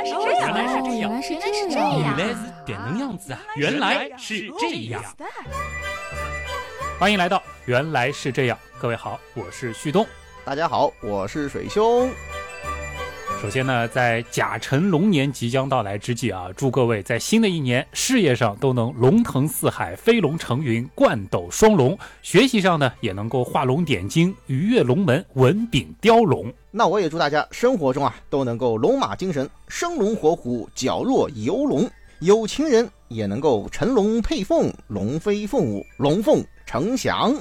来是这样，原来是这样原来是这原样。来是点能样子啊！原来是这样。欢迎来到《原来是这样》，各位好，我是旭东。大家好，我是水兄。首先呢，在甲辰龙年即将到来之际啊，祝各位在新的一年事业上都能龙腾四海、飞龙成云、冠斗双龙；学习上呢，也能够画龙点睛、鱼跃龙门、文炳雕龙。那我也祝大家生活中啊都能够龙马精神，生龙活虎，矫若游龙；有情人也能够成龙配凤，龙飞凤舞，龙凤呈祥。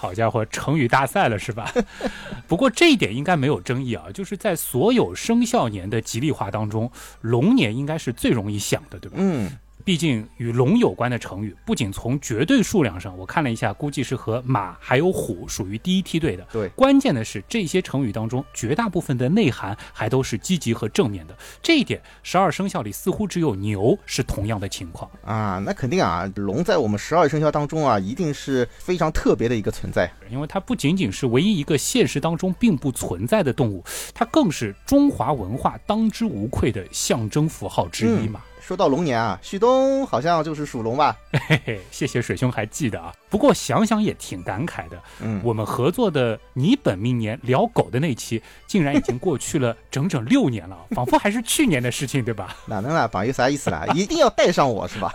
好家伙，成语大赛了是吧？不过这一点应该没有争议啊，就是在所有生肖年的吉利话当中，龙年应该是最容易想的，对吧？嗯，毕竟与龙有关的成语，不仅从绝对数量上，我看了一下，估计是和马还有虎属于第一梯队的。对关键的是这些成语当中，绝大部分的内涵还都是积极和正面的。这一点，十二生肖里似乎只有牛是同样的情况。啊，那肯定啊，龙在我们十二生肖当中啊，一定是非常特别的一个存在。因为它不仅仅是唯一一个现实当中并不存在的动物，它更是中华文化当之无愧的象征符号之一嘛。说到龙年啊，旭东好像就是属龙吧？嘿嘿，谢谢水兄还记得啊。不过想想也挺感慨的，嗯，我们合作的你本命年聊狗的那期，竟然已经过去了整整六年了，仿佛还是去年的事情，对吧？哪能啦？榜有啥意思啦？一定要带上我是吧？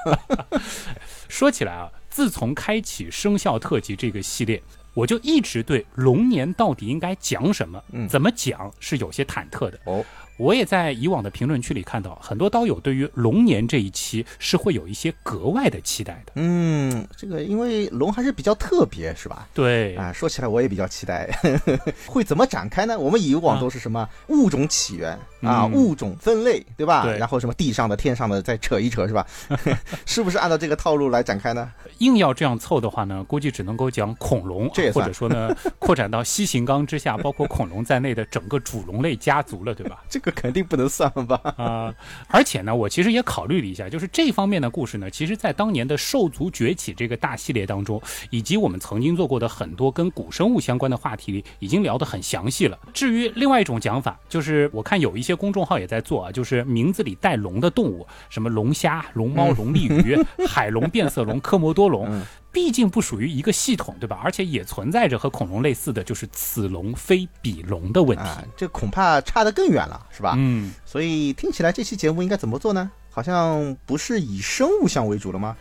说起来啊，自从开启生肖特辑这个系列，我就一直对龙年到底应该讲什么、嗯怎么讲是有些忐忑的。哦，我也在以往的评论区里看到，很多刀友对于龙年这一期是会有一些格外的期待的。嗯，这个因为龙还是比较特别是吧？对，啊，说起来我也比较期待，会怎么展开呢？我们以往都是什么物种起源啊，嗯物种分类，对吧？对然后什么地上的、天上的再扯一扯，是吧？是不是按照这个套路来展开呢？硬要这样凑的话呢，估计只能够讲恐龙，这或者说呢，扩展到西形纲之下，包括恐龙在内的整个主龙类家族了，对吧？这个肯定不能算吧？啊、而且呢，我其实也考虑了一下，就是这方面的故事呢，其实在当年的兽族崛起这个大系列当中，以及我们曾经做过的很多跟古生物相关的话题里，已经聊得很详细了。至于另外一种讲法，就是我看有一些公众号也在做啊，就是名字里带龙的动物，什么龙虾、龙猫、龙利鱼、海龙、变色龙、科摩多龙。嗯毕竟不属于一个系统，对吧？而且也存在着和恐龙类似的，就是此龙非彼龙的问题。啊，这恐怕差得更远了，是吧？嗯，所以听起来这期节目应该怎么做呢？好像不是以生物像为主了吗？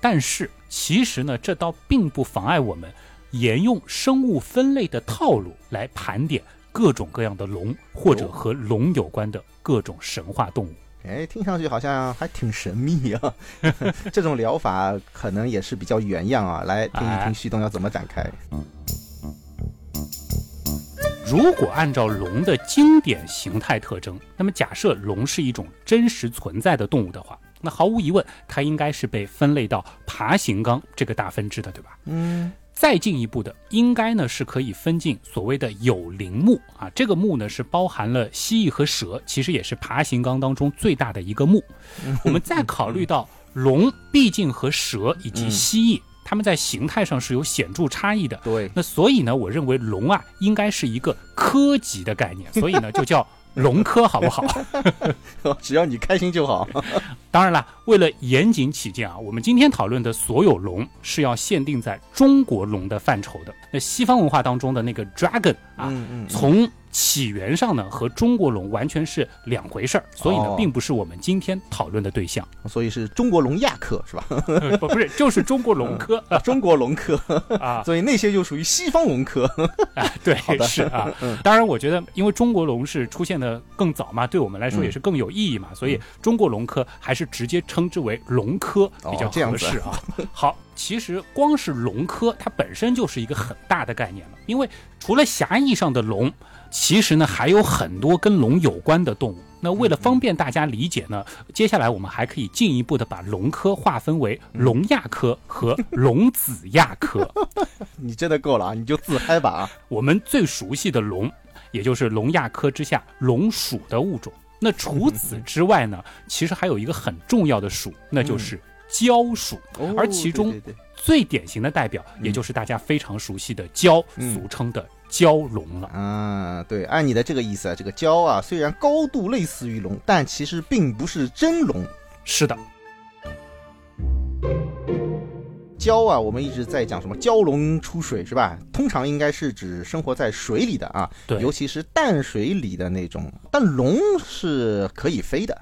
但是其实呢，这倒并不妨碍我们沿用生物分类的套路来盘点各种各样的龙，或者和龙有关的各种神话动物。哎，听上去好像还挺神秘啊。这种疗法可能也是比较原样啊。来听一哎听旭东要怎么展开。如果按照龙的经典形态特征，那么假设龙是一种真实存在的动物的话，那毫无疑问，它应该是被分类到爬行纲这个大分支的，对吧？嗯，再进一步的，应该呢是可以分进所谓的有鳞目啊，这个目呢是包含了蜥蜴和蛇，其实也是爬行纲当中最大的一个目。我们再考虑到龙毕竟和蛇以及蜥蜴，它们在形态上是有显著差异的。对，那所以呢，我认为龙啊应该是一个科级的概念，所以呢就叫龙科，好不好？只要你开心就好。当然了，为了严谨起见啊，我们今天讨论的所有龙是要限定在中国龙的范畴的。那西方文化当中的那个 dragon 啊，嗯嗯，从起源上呢和中国龙完全是两回事儿，所以呢哦并不是我们今天讨论的对象。所以是中国龙亚科是吧？不不是，就是中国龙科中国龙科，啊所以那些就属于西方龙科。啊，对，是啊。当然，我觉得因为中国龙是出现的更早嘛，对我们来说也是更有意义嘛，所以中国龙科还是直接称之为龙科比较合适啊。好，其实光是龙科它本身就是一个很大的概念了，因为除了狭义上的龙，其实呢还有很多跟龙有关的动物。那为了方便大家理解呢，接下来我们还可以进一步的把龙科划分为龙亚科和龙子亚科。你真的够了啊！你就自嗨吧啊！我们最熟悉的龙，也就是龙亚科之下龙属的物种。那除此之外呢，其实还有一个很重要的属，那就是蛟属。而其中最典型的代表，也就是大家非常熟悉的蛟，嗯俗称的蛟龙了。啊，对，按你的这个意思啊，这个蛟啊，虽然高度类似于龙，但其实并不是真龙。是的，蛟啊，我们一直在讲什么蛟龙出水是吧？通常应该是指生活在水里的啊，对尤其是淡水里的那种。但龙是可以飞的，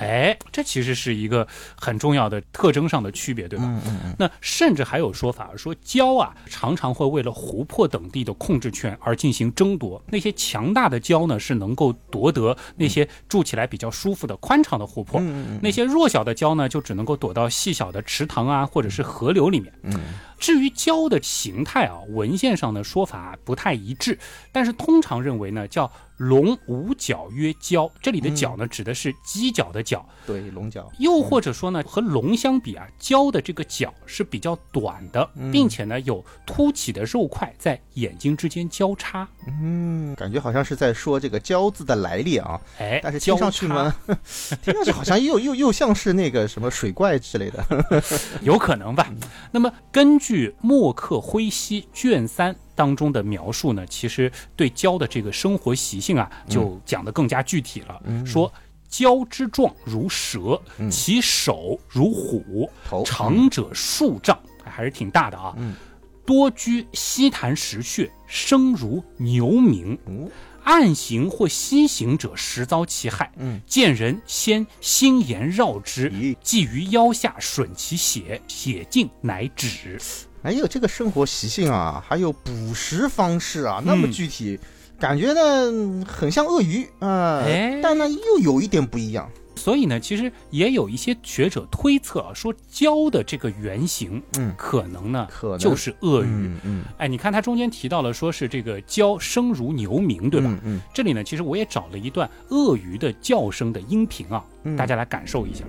哎，这其实是一个很重要的特征上的区别，对吧？嗯嗯嗯，那甚至还有说法说，蛟啊常常会为了湖泊等地的控制权而进行争夺。那些强大的蛟呢，是能够夺得那些住起来比较舒服的宽敞的湖泊；那些弱小的蛟呢，就只能够躲到细小的池塘啊，或者是河流里面。嗯至于蛟的形态啊，文献上的说法不太一致，但是通常认为呢，叫龙无角曰蛟。这里的角呢，指的是犄角的角。对，龙角。又或者说呢，和龙相比啊，蛟的这个角是比较短的，并且呢有凸起的肉块在眼睛之间交叉。嗯，感觉好像是在说这个蛟字的来历啊，哎，但是听上去呢，听上去好像又又又像是那个什么水怪之类的。有可能吧。那么根据《墨客徽稀》卷三当中的描述呢，其实对蛟的这个生活习性啊，就讲得更加具体了。说蛟之状如蛇，其首如虎，头长者数丈，还是挺大的啊。嗯多居溪潭石穴，声如牛鸣。嗯暗行或西行者，实遭其害。嗯，见人先心言绕之咦，系于腰下，吮其血，血尽乃止。哎呦这个生活习性啊，还有捕食方式啊，那么嗯具体，感觉呢很像鳄鱼啊，哎但呢又有一点不一样。所以呢，其实也有一些学者推测啊，说蛟的这个原型，嗯可能呢可能就是鳄鱼。嗯嗯，哎，你看它中间提到了，说是这个蛟声如牛鸣，对吧？嗯嗯这里呢，其实我也找了一段鳄鱼的叫声的音频啊，嗯大家来感受一下。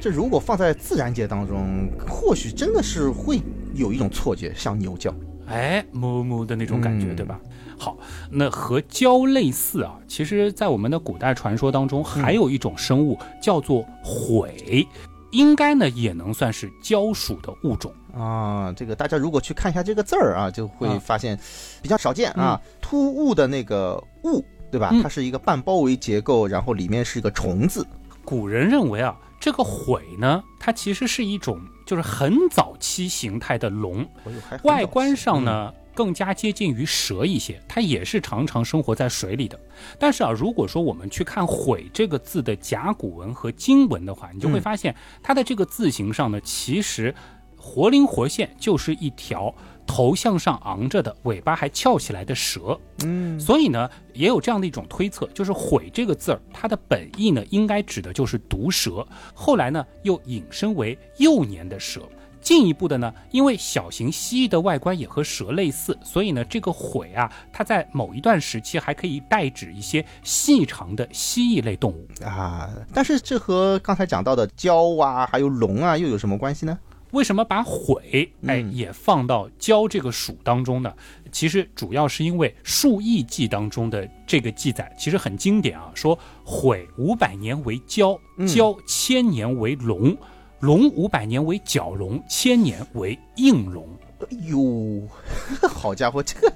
这如果放在自然界当中，或许真的是会有一种错觉，像牛叫。哎，哞哞的那种感觉，嗯对吧？好，那和蛟类似啊，其实，在我们的古代传说当中，还有一种生物叫做悔，应该呢也能算是蛟属的物种。啊，这个大家如果去看一下这个字儿啊，就会啊发现比较少见啊。突兀的那个兀，对吧？嗯它是一个半包围结构，然后里面是一个虫字。古人认为啊，这个悔呢，它其实是一种就是很早期形态的龙，外观上，呢更加接近于蛇一些，它也是常常生活在水里的。但是啊，如果说我们去看“悔”这个字的甲骨文和金文的话，你就会嗯发现它的这个字形上呢，其实活灵活现就是一条头向上昂着的，尾巴还翘起来的蛇。嗯所以呢，也有这样的一种推测，就是“悔”这个字儿，它的本意呢，应该指的就是毒蛇。后来呢，又引申为幼年的蛇。进一步的呢，因为小型蜥蜴的外观也和蛇类似，所以呢，这个悔啊，它在某一段时期还可以代指一些细长的蜥蜴类动物。啊，但是这和刚才讲到的蛟啊，还有龙啊，又有什么关系呢？为什么把悔哎嗯也放到教这个属当中呢？其实主要是因为《述异记》当中的这个记载其实很经典啊，说悔五百年为蛟，嗯蛟千年为龙，龙五百年为角龙，千年为应龙。哎呦，好家伙，这个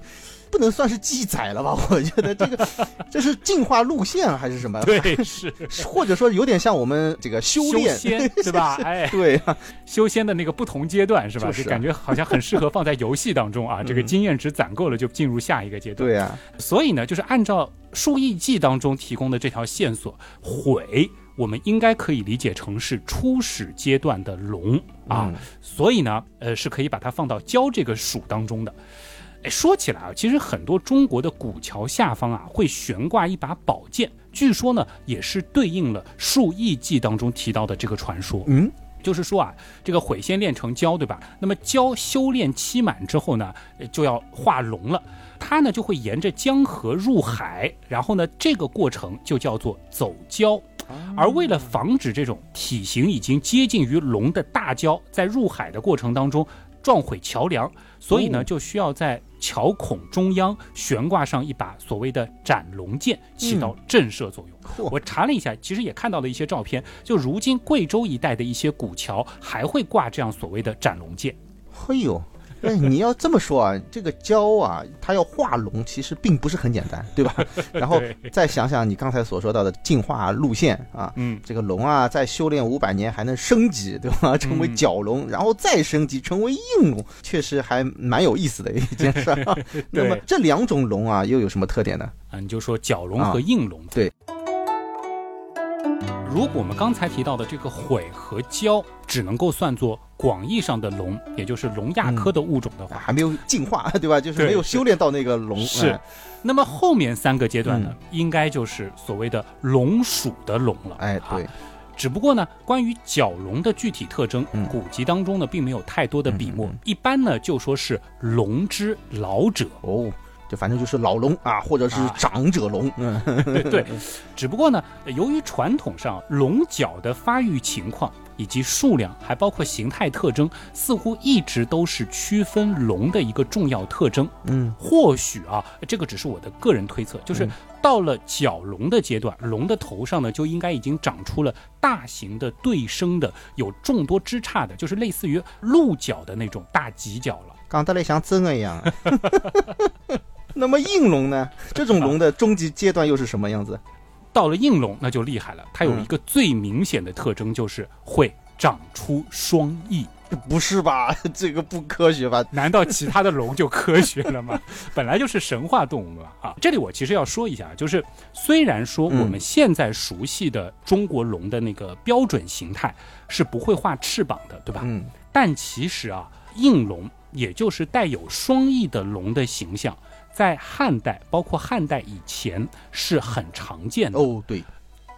不能算是记载了吧？我觉得这个这是进化路线啊还是什么？对，是或者说有点像我们这个修炼，仙对吧？哎，对啊，修仙的那个不同阶段是吧？就是啊感觉好像很适合放在游戏当中啊。这个经验值攒够了就进入下一个阶段。对啊，所以呢，就是按照《数亿记》当中提供的这条线索，毁我们应该可以理解成是初始阶段的龙啊，嗯所以呢，呃，是可以把它放到蛟这个属当中的。哎，说起来啊，其实很多中国的古桥下方啊会悬挂一把宝剑，据说呢也是对应了《数亿记》当中提到的这个传说。嗯，就是说啊，这个毁先炼成蛟，对吧？那么蛟修炼期满之后呢，呃就要化龙了。它呢就会沿着江河入海，然后呢这个过程就叫做走蛟。而为了防止这种体型已经接近于龙的大蛟在入海的过程当中撞毁桥梁，所以呢哦就需要在桥孔中央悬挂上一把所谓的斩龙剑，起到震慑作用。嚯我查了一下，其实也看到了一些照片，就如今贵州一带的一些古桥还会挂这样所谓的斩龙剑。嘿呦，哎，你要这么说啊，这个蛟啊，它要化龙，其实并不是很简单，对吧？然后再想想你刚才所说到的进化路线啊，嗯，这个龙啊，在修炼五百年还能升级，对吧？成为角龙，然后再升级成为硬龙，确实还蛮有意思的一件事。那么这两种龙啊，又有什么特点呢？啊，你就说角龙和应龙。对。如果我们刚才提到的这个悔和蛟只能够算作广义上的龙，也就是龙亚科的物种的话，还没有进化，对吧？就是没有修炼到那个龙。是哎那么后面三个阶段呢，应该就是所谓的龙属的龙了。哎，啊对，只不过呢，关于角龙的具体特征，嗯古籍当中呢并没有太多的笔墨，嗯嗯嗯一般呢就说是龙之老者。哦，就反正就是老龙啊，或者是啊长者龙。嗯，对对，只不过呢，由于传统上龙角的发育情况以及数量，还包括形态特征，似乎一直都是区分龙的一个重要特征。嗯，或许啊，这个只是我的个人推测，就是嗯到了角龙的阶段，龙的头上呢就应该已经长出了大型的对生的、有众多枝杈的，就是类似于鹿角的那种大犄角了。讲得来像真的一样。那么应龙呢？这种龙的终极阶段又是什么样子？到了应龙那就厉害了，它有嗯一个最明显的特征，就是会长出双翼。不是吧？这个不科学吧？难道其他的龙就科学了吗？本来就是神话动物嘛啊！这里我其实要说一下，就是虽然说嗯我们现在熟悉的中国龙的那个标准形态是不会画翅膀的，对吧？嗯，但其实啊，应龙也就是带有双翼的龙的形象，在汉代，包括汉代以前是很常见的。哦，对，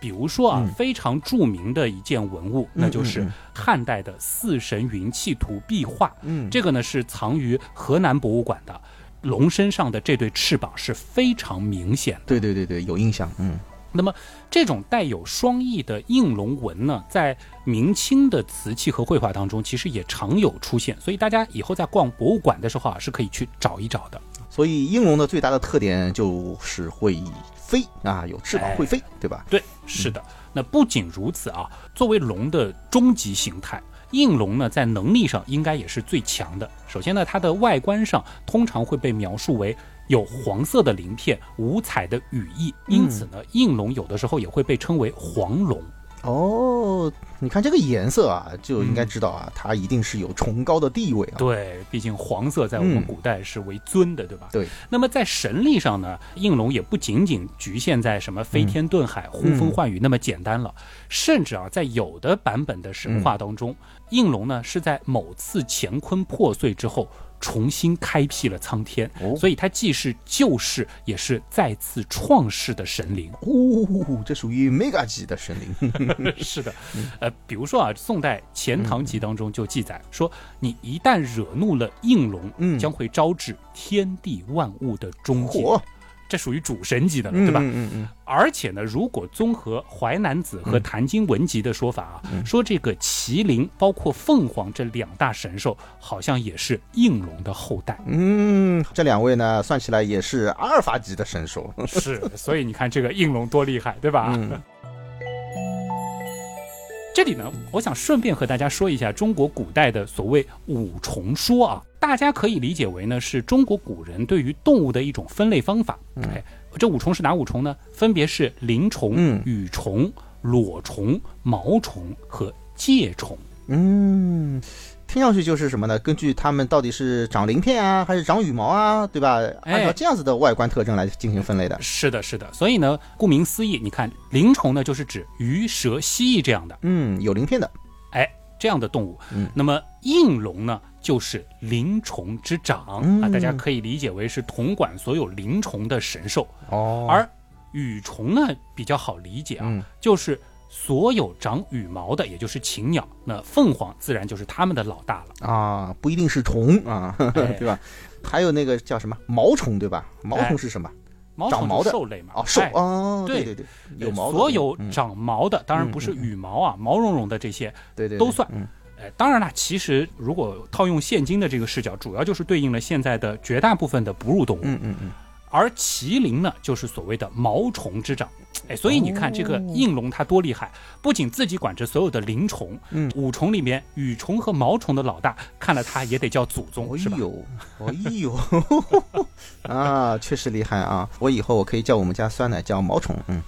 比如说啊，嗯非常著名的一件文物，那就是汉代的《四神云气图》壁画。嗯，这个呢是藏于河南博物馆的。龙身上的这对翅膀是非常明显的。对对对对，有印象。嗯，那么这种带有双翼的应龙纹呢，在明清的瓷器和绘画当中，其实也常有出现。所以大家以后在逛博物馆的时候啊，是可以去找一找的。所以应龙的最大的特点就是会飞啊，有翅膀哎会飞，对吧？对，是的。那不仅如此啊，作为龙的终极形态，应龙呢在能力上应该也是最强的。首先呢，它的外观上通常会被描述为有黄色的鳞片、五彩的羽翼，因此呢，应龙有的时候也会被称为黄龙。哦，你看这个颜色啊，就应该知道啊，它一定是有崇高的地位啊。对，毕竟黄色在我们嗯古代是为尊的，对吧？对。那么在神力上呢，应龙也不仅仅局限在什么飞天遁海、呼风唤雨那么简单了，甚至啊，在有的版本的神话当中，应龙呢是在某次乾坤破碎之后。重新开辟了苍天，哦所以它既是救世，也是再次创世的神灵。哦，这属于 mega 级的神灵。是的，呃，比如说啊，宋代《钱塘集》当中就记载说，你一旦惹怒了应龙，嗯将会招致天地万物的终结。嚯，这属于主神级的了，嗯对吧？嗯嗯而且呢，如果综合《淮南子》和《坛经文集》的说法啊，嗯说这个麒麟包括凤凰这两大神兽，好像也是应龙的后代。嗯，这两位呢，算起来也是阿尔法级的神兽。是，所以你看这个应龙多厉害，对吧？嗯这里呢，我想顺便和大家说一下中国古代的所谓五重说啊，大家可以理解为呢是中国古人对于动物的一种分类方法。哎，这五虫是哪五虫呢？分别是鳞虫、嗯羽虫、裸虫、毛虫和介虫。嗯，听上去就是什么呢？根据它们到底是长鳞片啊，还是长羽毛啊，对吧？按照这样子的外观特征来进行分类的。是的，是的。所以呢，顾名思义，你看鳞虫呢就是指鱼、蛇、蜥蜴这样的，嗯，有鳞片的。哎，这样的动物。嗯那么应龙呢，就是灵虫之长、嗯啊，大家可以理解为是统管所有灵虫的神兽。哦而羽虫呢比较好理解啊，嗯就是所有长羽毛的，也就是禽鸟。那凤凰自然就是它们的老大了。啊，不一定是虫啊，哎 对吧？还有那个叫什么毛虫，对吧？毛哎虫是什么？毛长毛的兽类嘛？哦，兽哎哦，对对对，有毛所有嗯长毛的，当然不是羽毛啊，毛茸茸的这些，对对都算哎，当然了，其实如果套用现今的这个视角，主要就是对应了现在的绝大部分的哺乳动物。嗯嗯嗯，而麒麟呢，就是所谓的毛虫之长。哎，所以你看这个哦应龙它多厉害，不仅自己管着所有的灵虫，嗯五虫里面羽虫和毛虫的老大，看了它也得叫祖宗，是吧？哎呦，哎呦，啊，确实厉害啊！我以后我可以叫我们家酸奶叫毛虫，嗯。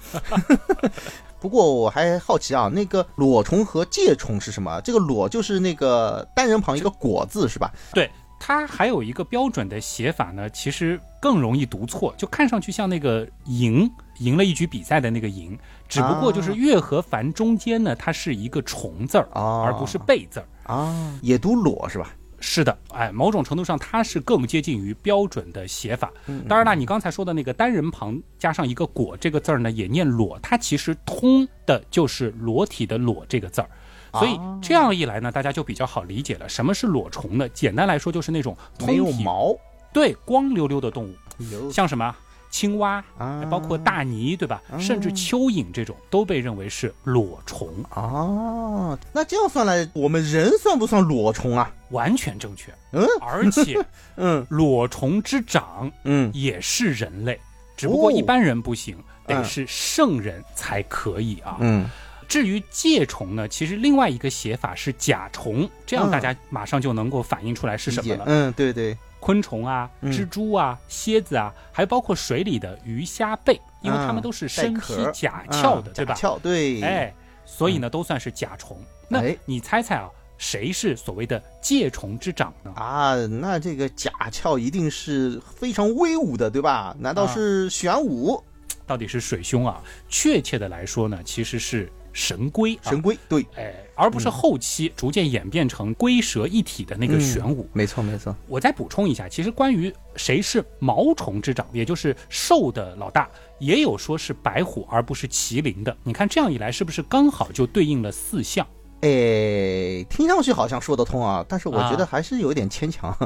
不过我还好奇啊，那个裸虫和介虫是什么？这个裸就是那个单人旁一个果字是吧？对，它还有一个标准的写法呢，其实更容易读错，就看上去像那个赢赢了一局比赛的那个赢，只不过就是月和凡中间呢，它是一个虫字儿，哦而不是贝字儿。啊，也读裸是吧？是的，哎，某种程度上它是更接近于标准的写法。嗯当然了，你刚才说的那个单人旁加上一个“果”这个字儿呢，也念裸，它其实通的就是裸体的“裸”这个字儿。所以这样一来呢，大家就比较好理解了。什么是裸虫呢？简单来说，就是那种通没有体毛，对光溜溜的动物，像什么青蛙，啊包括大鲵，对吧？甚至蚯蚓这种都被认为是裸虫，啊，那这样算来，我们人算不算裸虫啊？完全正确。嗯而且 嗯裸虫之长嗯，也是人类，只不过哦一般人不行，得嗯是圣人才可以啊。嗯至于介虫呢，其实另外一个写法是甲虫，这样嗯大家马上就能够反映出来是什么了。嗯，对对，昆虫啊、嗯蜘蛛啊、蝎子啊，还包括水里的鱼虾贝，因为它们都是身披甲壳的，啊对吧？甲壳对，哎，所以呢，都算是甲虫。那哎你猜猜啊，谁是所谓的介虫之长呢？啊，那这个甲壳一定是非常威武的，对吧？难道是玄武、到底是水兄啊？确切的来说呢，其实是神龟啊。神龟？对，哎，而不是后期逐渐演变成龟蛇一体的那个玄武。没错没错。我再补充一下，其实关于谁是毛虫之长，也就是兽的老大，也有说是白虎而不是麒麟的。你看这样一来，是不是刚好就对应了四象？哎，听上去好像说得通啊，但是我觉得啊还是有点牵强。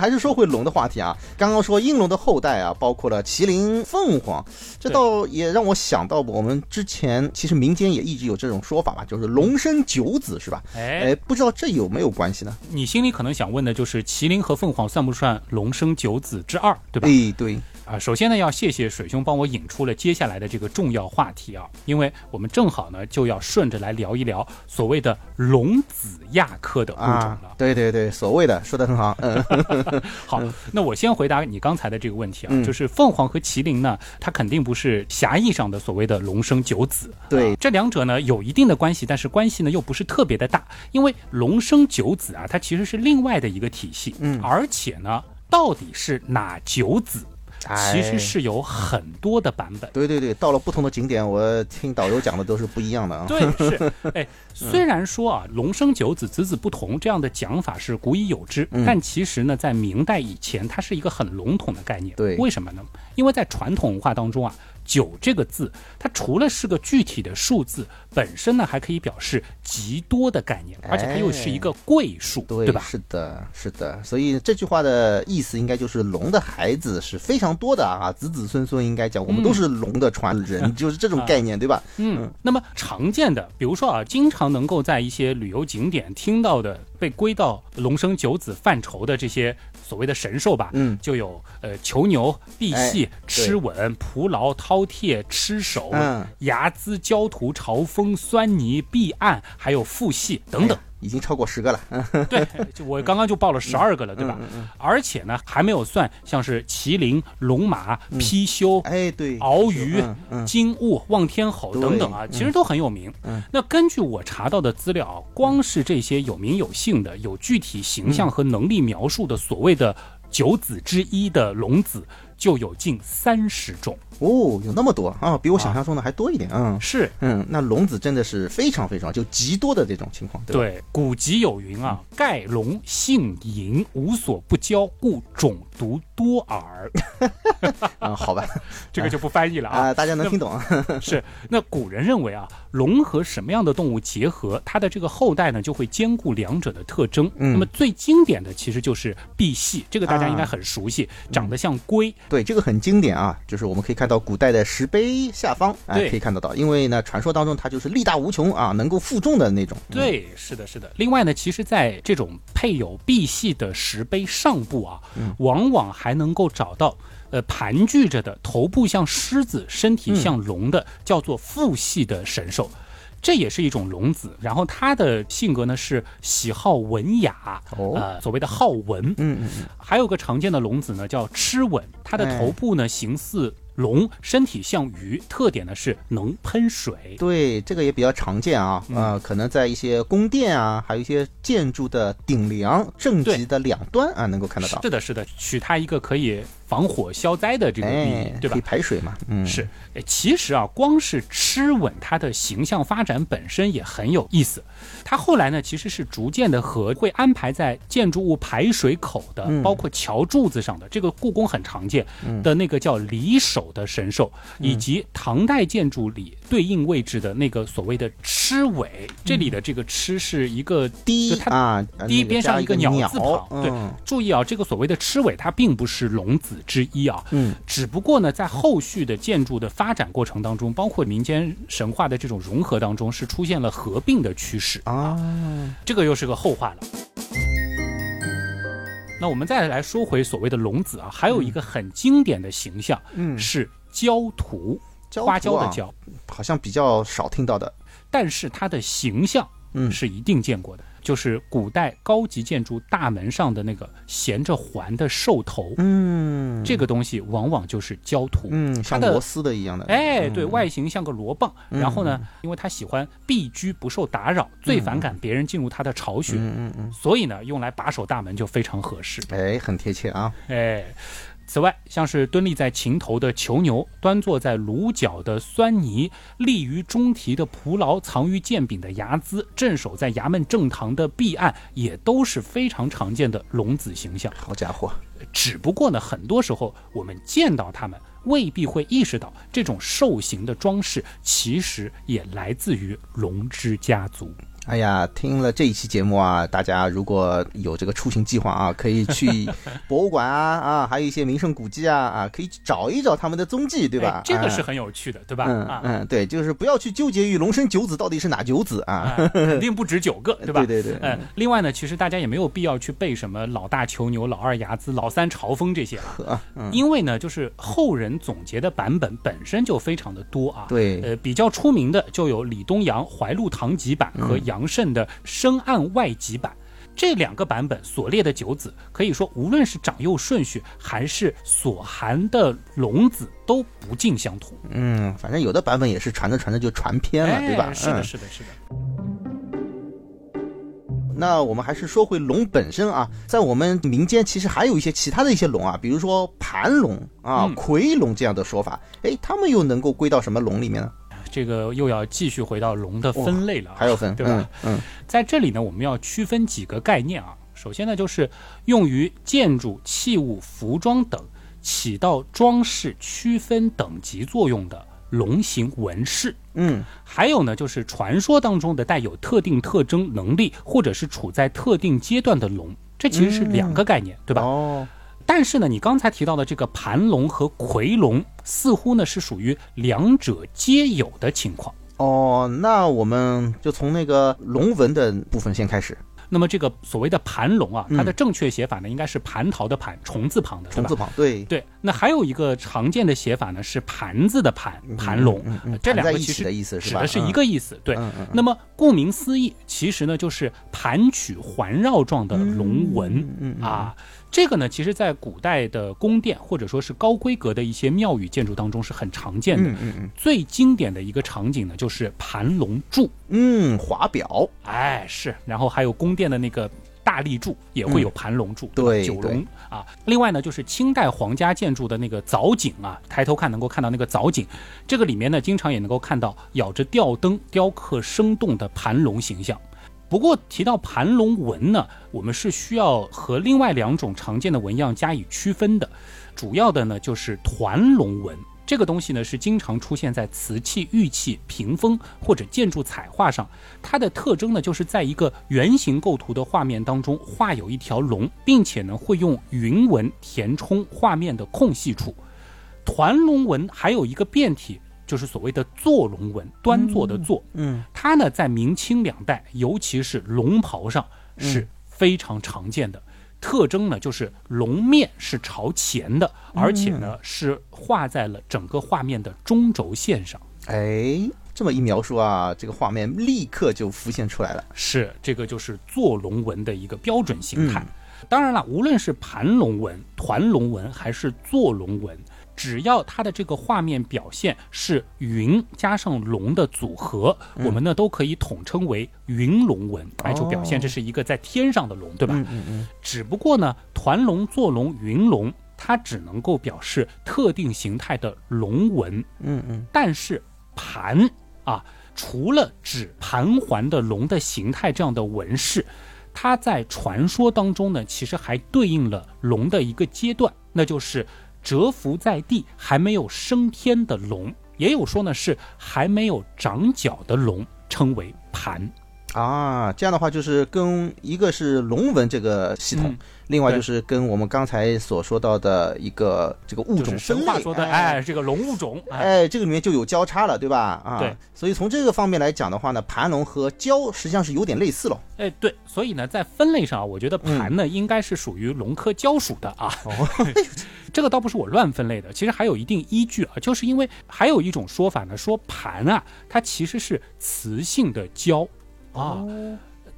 还是说回龙的话题啊，刚刚说应龙的后代啊，包括了麒麟、凤凰，这倒也让我想到我们之前其实民间也一直有这种说法吧，就是龙生九子是吧？哎，哎，不知道这有没有关系呢？你心里可能想问的就是麒麟和凤凰算不算龙生九子之二，对吧？哎，对，啊，首先呢，要谢谢水兄帮我引出了接下来的这个重要话题啊，因为我们正好呢就要顺着来聊一聊所谓的龙子亚科的物种啊了。，对对对，所谓的说的很好，嗯，好，那我先回答你刚才的这个问题啊，嗯就是凤凰和麒麟呢，它肯定不是狭义上的所谓的龙生九子，对啊这两者呢有一定的关系，但是关系呢又不是特别的大，因为龙生九子啊，它其实是另外的一个体系，嗯而且呢，到底是哪九子？哎其实是有很多的版本。对对对，到了不同的景点，我听导游讲的都是不一样的啊。对，是，哎，虽然说啊，龙生九子，子子不同这样的讲法是古已有之，嗯但其实呢，在明代以前，它是一个很笼统的概念。对为什么呢？因为在传统文化当中啊，九这个字，它除了是个具体的数字，本身呢还可以表示极多的概念，而且它又是一个贵数，对对吧？是的，是的，所以这句话的意思应该就是龙的孩子是非常多的啊，子子孙孙应该讲，我们都是龙的传人，就是这种概念，对吧？嗯，那么常见的，比如说啊，经常能够在一些旅游景点听到的，被归到龙生九子范畴的这些所谓的神兽吧，嗯。就有呃囚牛、赑屃、哎螭吻、蒲牢、饕餮、螭首、嗯。睚眦、焦土、嘲风、狻泥、壁岸，还有腹系等等。已经超过十个了。嗯对，就我刚刚就报了十二个了，对吧？而且呢，还没有算像是麒麟、龙马、貔貅、哎，对，鳌鱼、金兀、望天吼等等啊，其实都很有名。嗯那根据我查到的资料，光是这些有名有姓的、有具体形嗯象和能力描述的所谓的九子之一的龙子，就有近三十种。哦，有那么多啊，比我想象中的还多一点。嗯是。嗯，那龙子真的是非常非常就极多的这种情况，对？对，古籍有云啊，盖龙性淫，无所不交，故种独多耳。啊，好吧，这个就不翻译了啊。啊，大家能听懂啊？是，那古人认为啊，龙和什么样的动物结合，它的这个后代呢就会兼顾两者的特征。嗯那么最经典的其实就是赑屃，这个大家应该很熟悉，长得像龟。对，这个很经典啊，就是我们可以看到古代的石碑下方，哎，对可以看得到，因为呢，传说当中它就是力大无穷啊，能够负重的那种。嗯，对，是的，是的。另外呢，其实，在这种配有赑屃的石碑上部啊，往往还能够找到。呃，盘踞着的头部像狮子、身体像龙的，叫做父系的神兽，这也是一种龙子。然后它的性格呢是喜好文雅，哦呃，所谓的好文。嗯嗯嗯，还有个常见的龙子呢，叫螭吻，它的头部呢形似龙，身体像鱼，特点呢是能喷水。对，这个也比较常见啊，嗯啊、可能在一些宫殿啊，还有一些建筑的顶梁、正极的两端啊，能够看得到。是的，是的，取它一个可以防火消灾的这个寓意，哎，对吧？可以？排水嘛，嗯，是，哎其实啊，光是螭吻它的形象发展本身也很有意思。它后来呢，其实是逐渐的和会安排在建筑物排水口的，嗯。包括桥柱子上的，这个故宫很常见的那个叫离首的神兽，嗯。以及唐代建筑里对应位置的那个所谓的螭尾，这里的这个螭是一个低啊，呃第一边上一个鸟鸟字旁，对嗯，注意啊，这个所谓的螭尾，它并不是龙子之一啊，嗯，只不过呢，在后续的建筑的发展过程当中，包括民间神话的这种融合当中，是出现了合并的趋势，啊，这个又是个后话了。那我们再来说回所谓的龙子啊，还有一个很经典的形象，嗯。是焦土，焦花椒的焦，好像比较少听到的，但是它的形象嗯。是一定见过的，就是古代高级建筑大门上的那个衔着环的兽头，嗯，这个东西往往就是焦土。嗯，像螺丝的一样的，哎，嗯。对外形像个螺棒，然后呢，因为他喜欢避居不受打扰，最反感别人进入他的巢穴，嗯嗯嗯，所以呢，用来把守大门就非常合适。哎，很贴切啊，哎，此外，像是蹲立在琴头的囚牛，端坐在炉角的酸泥，立于中提的蒲牢，藏于剑柄的睚眦，镇守在衙门正堂的壁案，也都是非常常见的龙子形象。好家伙，只不过呢，很多时候我们见到他们，未必会意识到这种兽形的装饰其实也来自于龙之家族。哎呀，听了这一期节目啊，大家如果有这个出行计划啊，可以去 博物馆啊啊，还有一些名胜古迹啊啊，可以找一找他们的踪迹，对吧哎？这个是哎很有趣的，对吧？嗯啊。嗯，对，就是不要去纠结于龙生九子到底是哪九子啊。啊，肯定不止九个，对吧？对对对嗯，另外呢，其实大家也没有必要去背什么老大囚牛、老二睚眦、老三朝风这些啊，嗯因为呢，就是后人总结的版本本身就非常的多啊。对呃，比较出名的就有李东阳怀录堂集版和嗯杨慎的深暗外集版。这两个版本所列的九子，可以说无论是长幼顺序，还是所含的龙子，都不尽相同。嗯，反正有的版本也是传着传着就传偏了，对吧？哎是的，嗯是的，是的。那我们还是说回龙本身啊，在我们民间其实还有一些其他的一些龙啊，比如说盘龙啊、嗯夔龙这样的说法，哎，他们又能够归到什么龙里面呢？这个又要继续回到龙的分类了啊，还有分，对吧？嗯？嗯在这里呢，我们要区分几个概念啊。首先呢，就是用于建筑、器物、服装等起到装饰、区分等级作用的龙形纹饰。嗯还有呢，就是传说当中的带有特定特征、能力，或者是处在特定阶段的龙。这其实是两个概念，对嗯，吧？哦，但是呢，你刚才提到的这个盘龙和夔龙，似乎呢是属于两者皆有的情况。哦，那我们就从那个龙纹的部分先开始，那么这个所谓的盘龙啊，嗯它的正确写法呢，应该是蟠桃的蟠，虫字旁的，虫字？旁，对，对，那还有一个常见的写法呢，是盘字的盘，盘龙，嗯嗯呃这两个其实的意思是指的是一个意思。对，那么顾名思义，其实呢就是盘曲环绕状的龙纹、啊。这个呢，其实在古代的宫殿或者说是高规格的一些庙宇建筑当中是很常见的。嗯嗯嗯最经典的一个场景呢，就是盘龙柱。嗯，华表，哎，是，然后还有宫殿的那个大立柱也会有盘龙柱，嗯对九龙啊。另外呢，就是清代皇家建筑的那个藻井啊，抬头看能够看到那个藻井，这个里面呢，经常也能够看到咬着吊灯雕刻生动的盘龙形象。不过提到盘龙纹呢，我们是需要和另外两种常见的纹样加以区分的，主要的呢就是团龙纹。这个东西呢是经常出现在瓷器、玉器、屏风或者建筑彩画上。它的特征呢就是在一个圆形构图的画面当中画有一条龙，并且呢会用云纹填充画面的空隙处。团龙纹还有一个变体，就是所谓的坐龙纹，端坐的坐。嗯，它呢在明清两代，尤其是龙袍上是非常常见的。特征呢就是龙面是朝前的，而且呢是画在了整个画面的中轴线上。哎，这么一描述啊，这个画面立刻就浮现出来了。是，这个就是坐龙纹的一个标准形态。当然了，无论是盘龙纹、团龙纹还是坐龙纹，只要它的这个画面表现是云加上龙的组合，我们呢都可以统称为云龙纹，来就表现这是一个在天上的龙，对吧？嗯嗯嗯，只不过呢，团龙、坐龙、云龙，它只能够表示特定形态的龙纹。嗯嗯，但是盘啊，除了指盘环的龙的形态这样的纹饰，它在传说当中呢，其实还对应了龙的一个阶段，那就是蛰伏在地还没有升天的龙，也有说呢是还没有长角的龙，称为盘。啊，这样的话就是跟一个是龙纹这个系统，嗯另外就是跟我们刚才所说到的一个这个物种分类，神话说的，哎，这个龙物种，哎，哎，这个里面就有交叉了，对吧？啊，对。所以从这个方面来讲的话呢，盘龙和蛟实际上是有点类似了。哎，对，所以呢，在分类上啊，我觉得盘呢、应该是属于龙科蛟属的啊。哦，这个倒不是我乱分类的，其实还有一定依据啊，就是因为还有一种说法呢，说盘啊，它其实是雌性的蛟啊。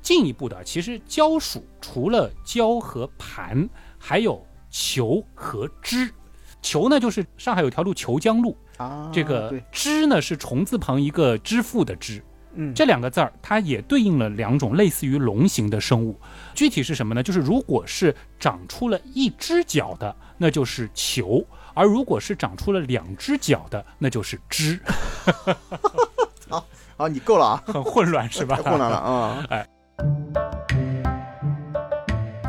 进一步的，其实蛟属除了蛟和盘，还有球和支。球呢，就是上海有条路虬江路，啊，这个对，支呢是虫字旁一个支付的支。嗯，这两个字儿，它也对应了两种类似于龙形的生物。具体是什么呢？就是如果是长出了一只脚的，那就是球；而如果是长出了两只脚的，那就是支。好，你够了啊，很 混乱是吧太？混乱了啊。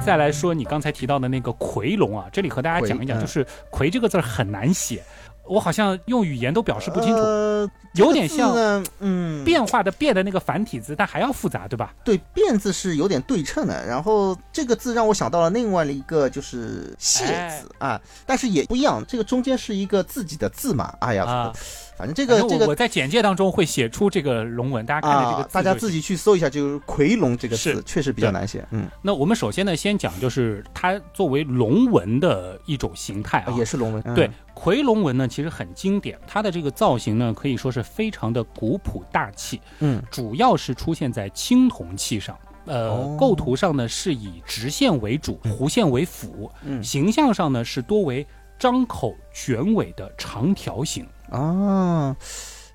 再来说你刚才提到的那个夔龙啊，这里和大家讲一讲，就是“夔”这个字很难写，我好像用语言都表示不清楚，呃，有点像嗯，变化的“变”的那个繁体字，但还要复杂，对吧？对，变字是有点对称的。然后这个字让我想到了另外的一个就是谢哎字啊，但是也不一样，这个中间是一个自己的字嘛。哎呀，啊，反正这个这个我在简介当中会写出这个龙纹，大家看着这个大家自。己去搜一下，就是“夔龙”这个字确实比较难写。嗯，那我们首先呢，先讲就是它作为龙纹的一种形态啊，也是龙纹。嗯对，夔龙纹呢其实很经典，它的这个造型呢可以说是非常的古朴大气，嗯，主要是出现在青铜器上。呃，哦构图上呢是以直线为主，弧线为辅，嗯形象上呢是多为张口卷尾的长条形。啊，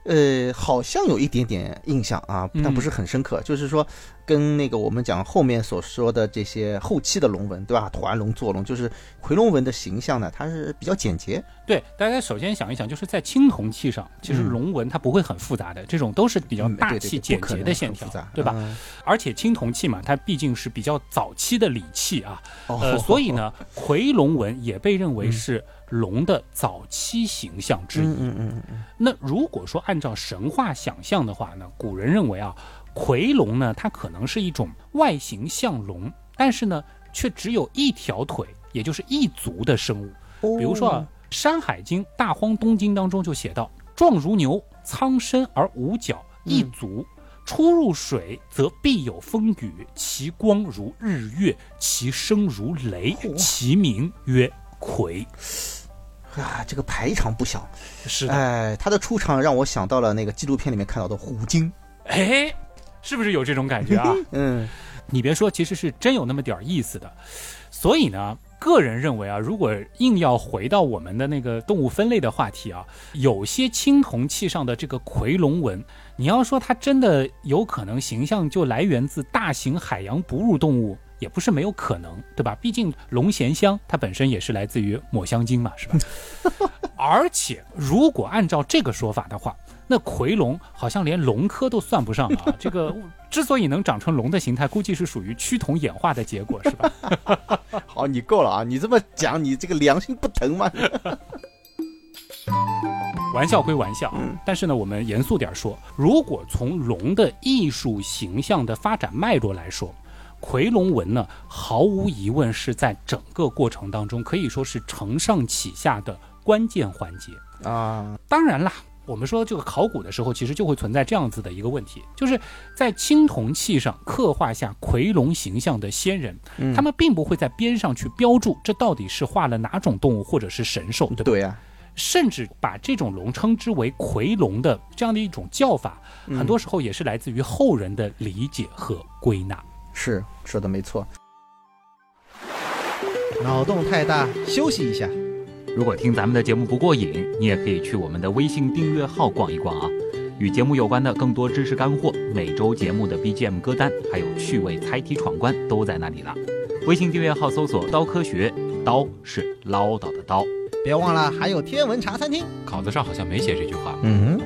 呃，好像有一点点印象啊，但嗯不是很深刻。就是说，跟那个我们讲后面所说的这些后期的龙纹，对吧？团龙、坐龙，就是夔龙纹的形象呢，它是比较简洁。对，大家首先想一想，就是在青铜器上，其实嗯龙纹它不会很复杂的，这种都是比较嗯大气、简洁的线条对吧？嗯而且青铜器嘛，它毕竟是比较早期的礼器啊，哦呃，所以呢，夔龙纹也被认为嗯是龙的早期形象之一。嗯嗯嗯嗯那如果说按照神话想象的话呢，古人认为啊，夔龙呢，它可能是一种外形像龙，但是呢，却只有一条腿，也就是一足的生物。嗯，比如说啊，《山海经·大荒东经》当中就写到：“壮如牛，苍身而无角，一足。出入水则必有风雨，其光如日月，其声如雷，其名曰夔。啊，这个排场不小。是的，哎，他的出场让我想到了那个纪录片里面看到的虎鲸。哎，是不是有这种感觉啊？嗯，你别说，其实是真有那么点儿意思的。所以呢，个人认为啊，如果硬要回到我们的那个动物分类的话题啊，有些青铜器上的这个夔龙纹，你要说它真的有可能形象就来源自大型海洋哺乳动物，也不是没有可能，对吧？毕竟龙涎香它本身也是来自于抹香鲸嘛，是吧？而且，如果按照这个说法的话，那夔龙好像连龙科都算不上了啊！这个之所以能长成龙的形态，估计是属于趋同演化的结果，是吧？好，你够了啊！你这么讲，你这个良心不疼吗？玩笑归玩笑，但是呢，我们严肃点说，如果从龙的艺术形象的发展脉络来说，夔龙纹呢，毫无疑问是在整个过程当中可以说是承上启下的关键环节啊。当然啦，我们说这个考古的时候，其实就会存在这样子的一个问题，就是在青铜器上刻画下夔龙形象的先人，他们并不会在边上去标注这到底是画了哪种动物或者是神兽，对吧？对呀。甚至把这种龙称之为夔龙的这样的一种叫法，很多时候也是来自于后人的理解和归纳。是说的没错。脑洞太大，休息一下。如果听咱们的节目不过瘾，你也可以去我们的微信订阅号逛一逛啊。与节目有关的更多知识干货、每周节目的 BGM 歌单，还有趣味猜题闯关，都在那里了。微信订阅号搜索“刀科学”，刀是唠叨的刀。别忘了还有天文茶餐厅，稿子上好像没写这句话。嗯。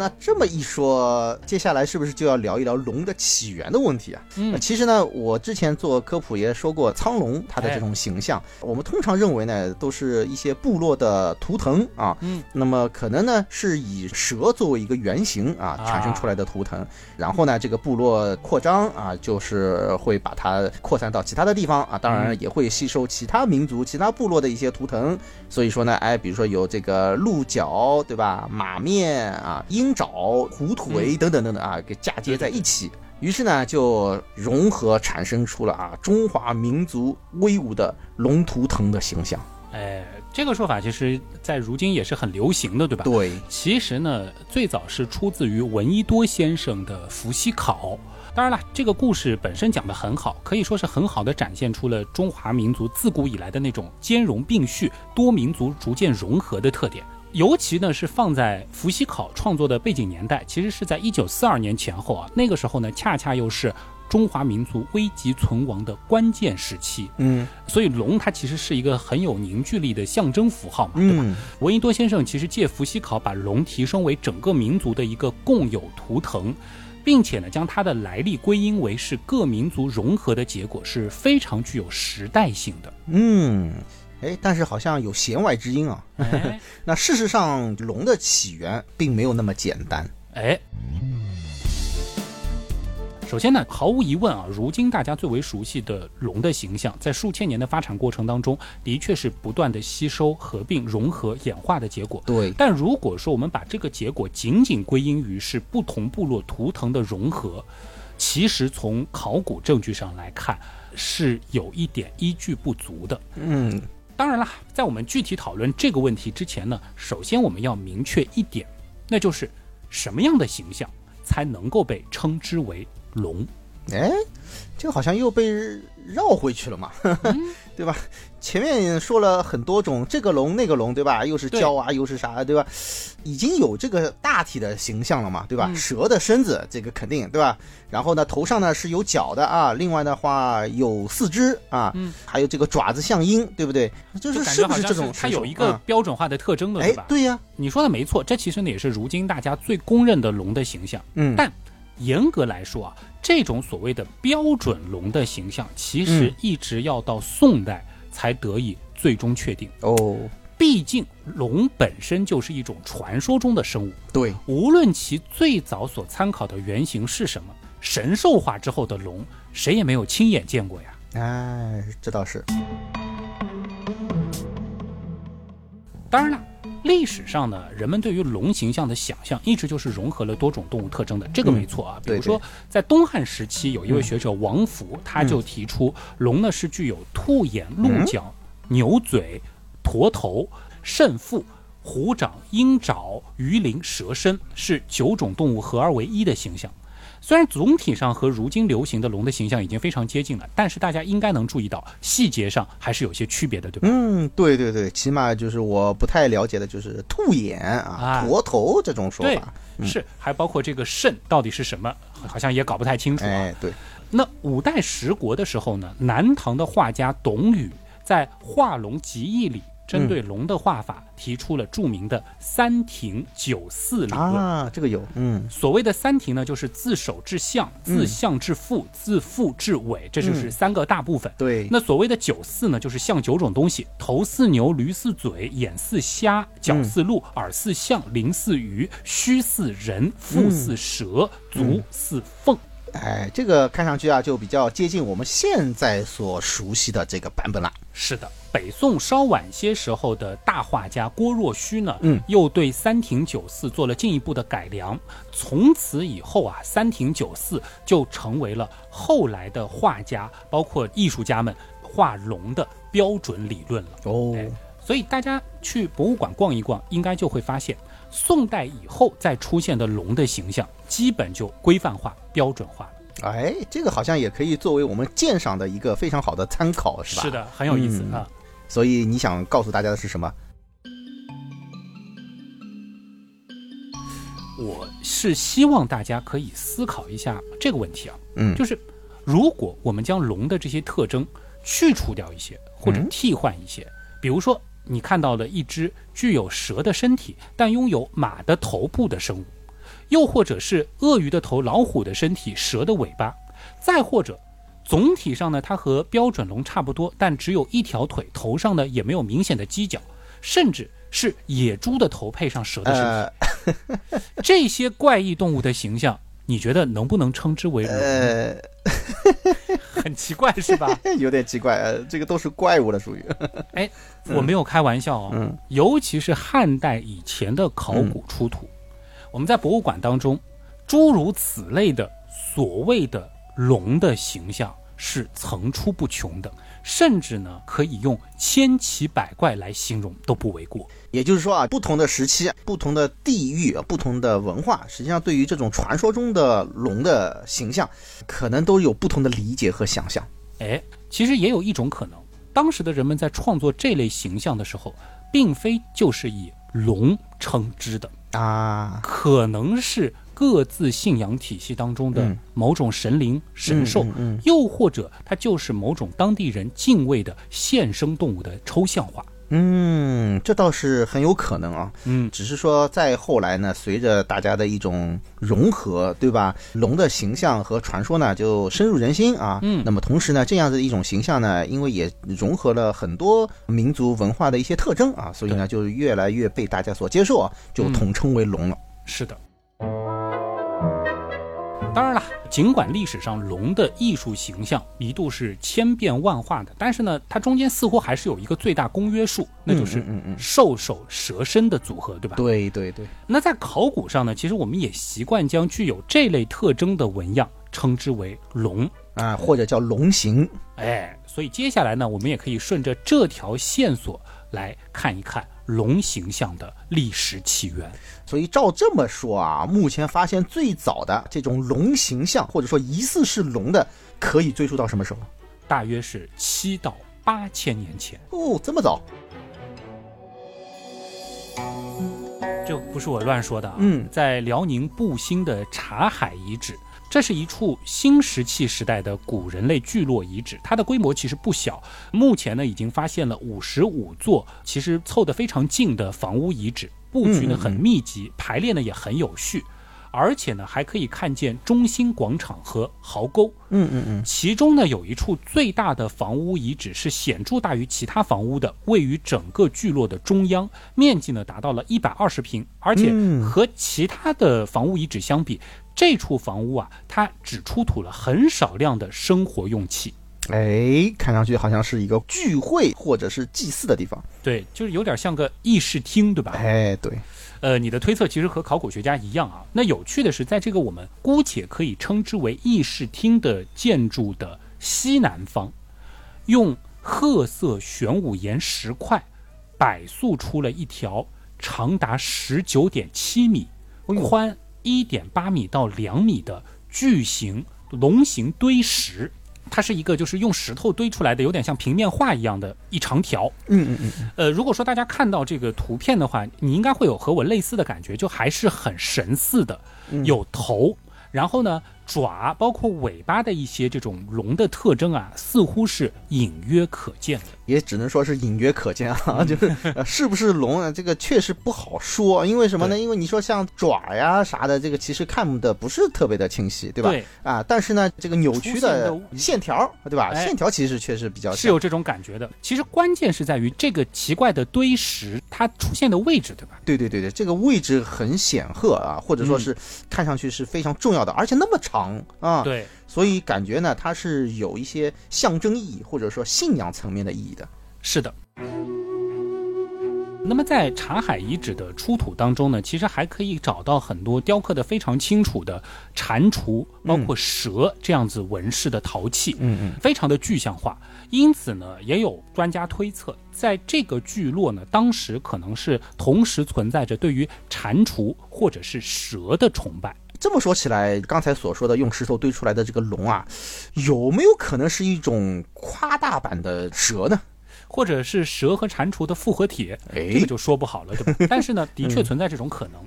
那这么一说，接下来是不是就要聊一聊龙的起源的问题啊？嗯，其实呢，我之前做科普也说过，苍龙它的这种形象，我们通常认为呢，都是一些部落的图腾啊。嗯，那么可能呢，是以蛇作为一个原型啊，产生出来的图腾。然后呢，这个部落扩张啊，就是会把它扩散到其他的地方啊，当然也会吸收其他民族、其他部落的一些图腾。所以说呢，哎，比如说有这个鹿角，对吧？马面啊。鹰爪、虎腿等等等等啊，给嫁接在一起，于是呢就融合产生出了啊中华民族威武的龙图腾的形象。哎，这个说法其实，在如今也是很流行的，对吧？对。其实呢，最早是出自于闻一多先生的《伏羲考》。当然了，这个故事本身讲得很好，可以说是很好的展现出了中华民族自古以来的那种兼容并蓄、多民族逐渐融合的特点。尤其呢是放在伏羲考创作的背景年代，其实是在一九四二年前后啊。那个时候呢，恰恰又是中华民族危急存亡的关键时期。嗯，所以龙它其实是一个很有凝聚力的象征符号嘛，对吧？闻一多先生其实借伏羲考把龙提升为整个民族的一个共有图腾，并且呢将它的来历归因为是各民族融合的结果，是非常具有时代性的。嗯。哎，但是好像有弦外之音啊。那事实上，龙的起源并没有那么简单。哎，首先呢，毫无疑问啊，如今大家最为熟悉的龙的形象，在数千年的发展过程当中，的确是不断的吸收、合并、融合、演化的结果。对。但如果说我们把这个结果仅仅归因于是不同部落图腾的融合，其实从考古证据上来看，是有一点依据不足的。嗯。当然了，在我们具体讨论这个问题之前呢，首先我们要明确一点，那就是什么样的形象才能够被称之为龙？哎，这个好像又被绕回去了嘛，对吧？前面说了很多种，这个龙那个龙，对吧？又是蛟啊，又是啥，对吧？已经有这个大体的形象了嘛，对吧？蛇的身子，这个肯定，对吧？然后呢，头上呢是有角的啊，另外的话有四肢啊，还有这个爪子像鹰，对不对？就是是不是这种？它有一个标准化的特征的，对吧？对呀，你说的没错，这其实呢也是如今大家最公认的龙的形象。嗯，但严格来说啊，这种所谓的标准龙的形象，其实一直要到宋代。才得以最终确定哦。毕竟龙本身就是一种传说中的生物，对，无论其最早所参考的原型是什么，神兽化之后的龙，谁也没有亲眼见过呀。哎，这倒是。当然了。历史上呢，人们对于龙形象的想象一直就是融合了多种动物特征的，这个没错啊。比如说，在东汉时期，有一位学者王弗，他就提出龙呢是具有兔眼、鹿角、牛嘴、驼头、肾腹、虎掌、鹰爪、鱼鳞、蛇身，是九种动物合二为一的形象。虽然总体上和如今流行的龙的形象已经非常接近了，但是大家应该能注意到细节上还是有些区别的，对吧？嗯，对对对，起码就是我不太了解的就是兔眼啊、驼头这种说法，是还包括这个肾到底是什么，好像也搞不太清楚。哎，对。那五代十国的时候呢，南唐的画家董宇在《画龙集义》里。针对龙的画法提出了著名的三庭九四理论。啊，这个有，嗯所谓的三庭呢，就是自首至相，自相至腹，自腹至尾，这就是三个大部分。对，那所谓的九四呢，就是像九种东西：头似牛，驴似嘴，眼似虾，脚似鹿，耳似象，鳞似鱼，须似人，腹似蛇，足似凤。哎，这个看上去啊，就比较接近我们现在所熟悉的这个版本了。是的，北宋稍晚些时候的大画家郭若虚呢，嗯，又对三庭九寺做了进一步的改良。从此以后啊，三庭九寺就成为了后来的画家，包括艺术家们画龙的标准理论了。哦哎所以大家去博物馆逛一逛，应该就会发现，宋代以后再出现的龙的形象，基本就规范化、标准化了。哎，这个好像也可以作为我们鉴赏的一个非常好的参考，是吧？是。的，很有意思嗯啊。所以你想告诉大家的是什么？我是希望大家可以思考一下这个问题啊，嗯就是如果我们将龙的这些特征去除掉一些，或者嗯替换一些，比如说你看到了一只具有蛇的身体，但拥有马的头部的生物，又或者是鳄鱼的头、老虎的身体、蛇的尾巴，再或者。总体上呢，它和标准龙差不多，但只有一条腿，头上呢也没有明显的犄角，甚至是野猪的头配上蛇的身体。呃这些怪异动物的形象，你觉得能不能称之为龙？呃，很奇怪是吧？有点奇怪，呃，这个都是怪物了属于。哎，我没有开玩笑哦。嗯尤其是汉代以前的考古出土，我们在博物馆当中，诸如此类的所谓的龙的形象是层出不穷的，甚至呢可以用千奇百怪来形容都不为过。也就是说啊，不同的时期、不同的地域、不同的文化，实际上对于这种传说中的龙的形象，可能都有不同的理解和想象。哎，其实也有一种可能，当时的人们在创作这类形象的时候，并非就是以龙称之的，啊，可能是各自信仰体系当中的嗯某种神灵、神兽，又或者它就是某种当地人敬畏的现生动物的抽象化。嗯，这倒是很有可能啊。嗯，只是说再后来呢，随着大家的一种融合，对吧？龙的形象和传说呢就深入人心啊。嗯那么同时呢，这样的一种形象呢，因为也融合了很多民族文化的一些特征啊，所以呢就越来越被大家所接受啊，就嗯统称为龙了。是的。当然了，尽管历史上龙的艺术形象一度是千变万化的，但是呢，它中间似乎还是有一个最大公约数，那就是嗯嗯嗯兽首蛇身的组合，对吧？对对对，那在考古上呢，其实我们也习惯将具有这类特征的纹样称之为龙。啊，或者叫龙形。哎，所以接下来呢，我们也可以顺着这条线索来看一看龙形象的历史起源。所以照这么说啊，目前发现最早的这种龙形象，或者说疑似是龙的，可以追溯到什么时候？大约是七到八千年前。哦，这么早？这不是我乱说的啊。嗯在辽宁布兴的茶海遗址，这是一处新石器时代的古人类聚落遗址，它的规模其实不小。目前呢，已经发现了五十五座，其实凑得非常近的房屋遗址，布局呢很密集，排列呢也很有序。而且呢，还可以看见中心广场和壕沟。嗯嗯嗯，其中呢，有一处最大的房屋遗址是显著大于其他房屋的，位于整个聚落的中央，面积呢达到了一百二十平，而且嗯和其他的房屋遗址相比，这处房屋啊，它只出土了很少量的生活用器。哎，看上去好像是一个聚会或者是祭祀的地方。对，就是有点像个议事厅，对吧？哎，对，呃，你的推测其实和考古学家一样啊。那有趣的是，在这个我们姑且可以称之为议事厅的建筑的西南方，用褐色玄武岩石块摆塑出了一条长达十九点七米、宽一点八米到两米的巨型龙形堆石。它是一个就是用石头堆出来的，有点像平面画一样的一长条。嗯嗯嗯，呃，如果说大家看到这个图片的话，你应该会有和我类似的感觉，就还是很神似的，有头，然后呢，爪包括尾巴的一些这种龙的特征啊，似乎是隐约可见的。也只能说是隐约可见啊，就是、呃、是不是龙啊，这个确实不好说。因为什么呢？因为你说像爪呀啥的，这个其实看的不是特别的清晰，对吧？对啊，但是呢，这个扭曲的线条，对吧？哎线条其实确实比较是有这种感觉的。其实关键是在于这个奇怪的堆石它出现的位置，对吧？对对对对，这个位置很显赫啊，或者说是看上去是非常重要的，而且那么长啊，对，所以感觉呢，它是有一些象征意义或者说信仰层面的意义的。是的。那么在茶海遗址的出土当中呢，其实还可以找到很多雕刻的非常清楚的蟾蜍，包括蛇这样子纹饰的陶器，嗯嗯，非常的具象化。因此呢，也有专家推测，在这个聚落呢，当时可能是同时存在着对于蟾蜍或者是蛇的崇拜。这么说起来，刚才所说的用石头堆出来的这个龙啊，有没有可能是一种夸大版的蛇呢？或者是蛇和蟾蜍的复合体，哎这个就说不好了，对吧？但是呢，的确存在这种可能，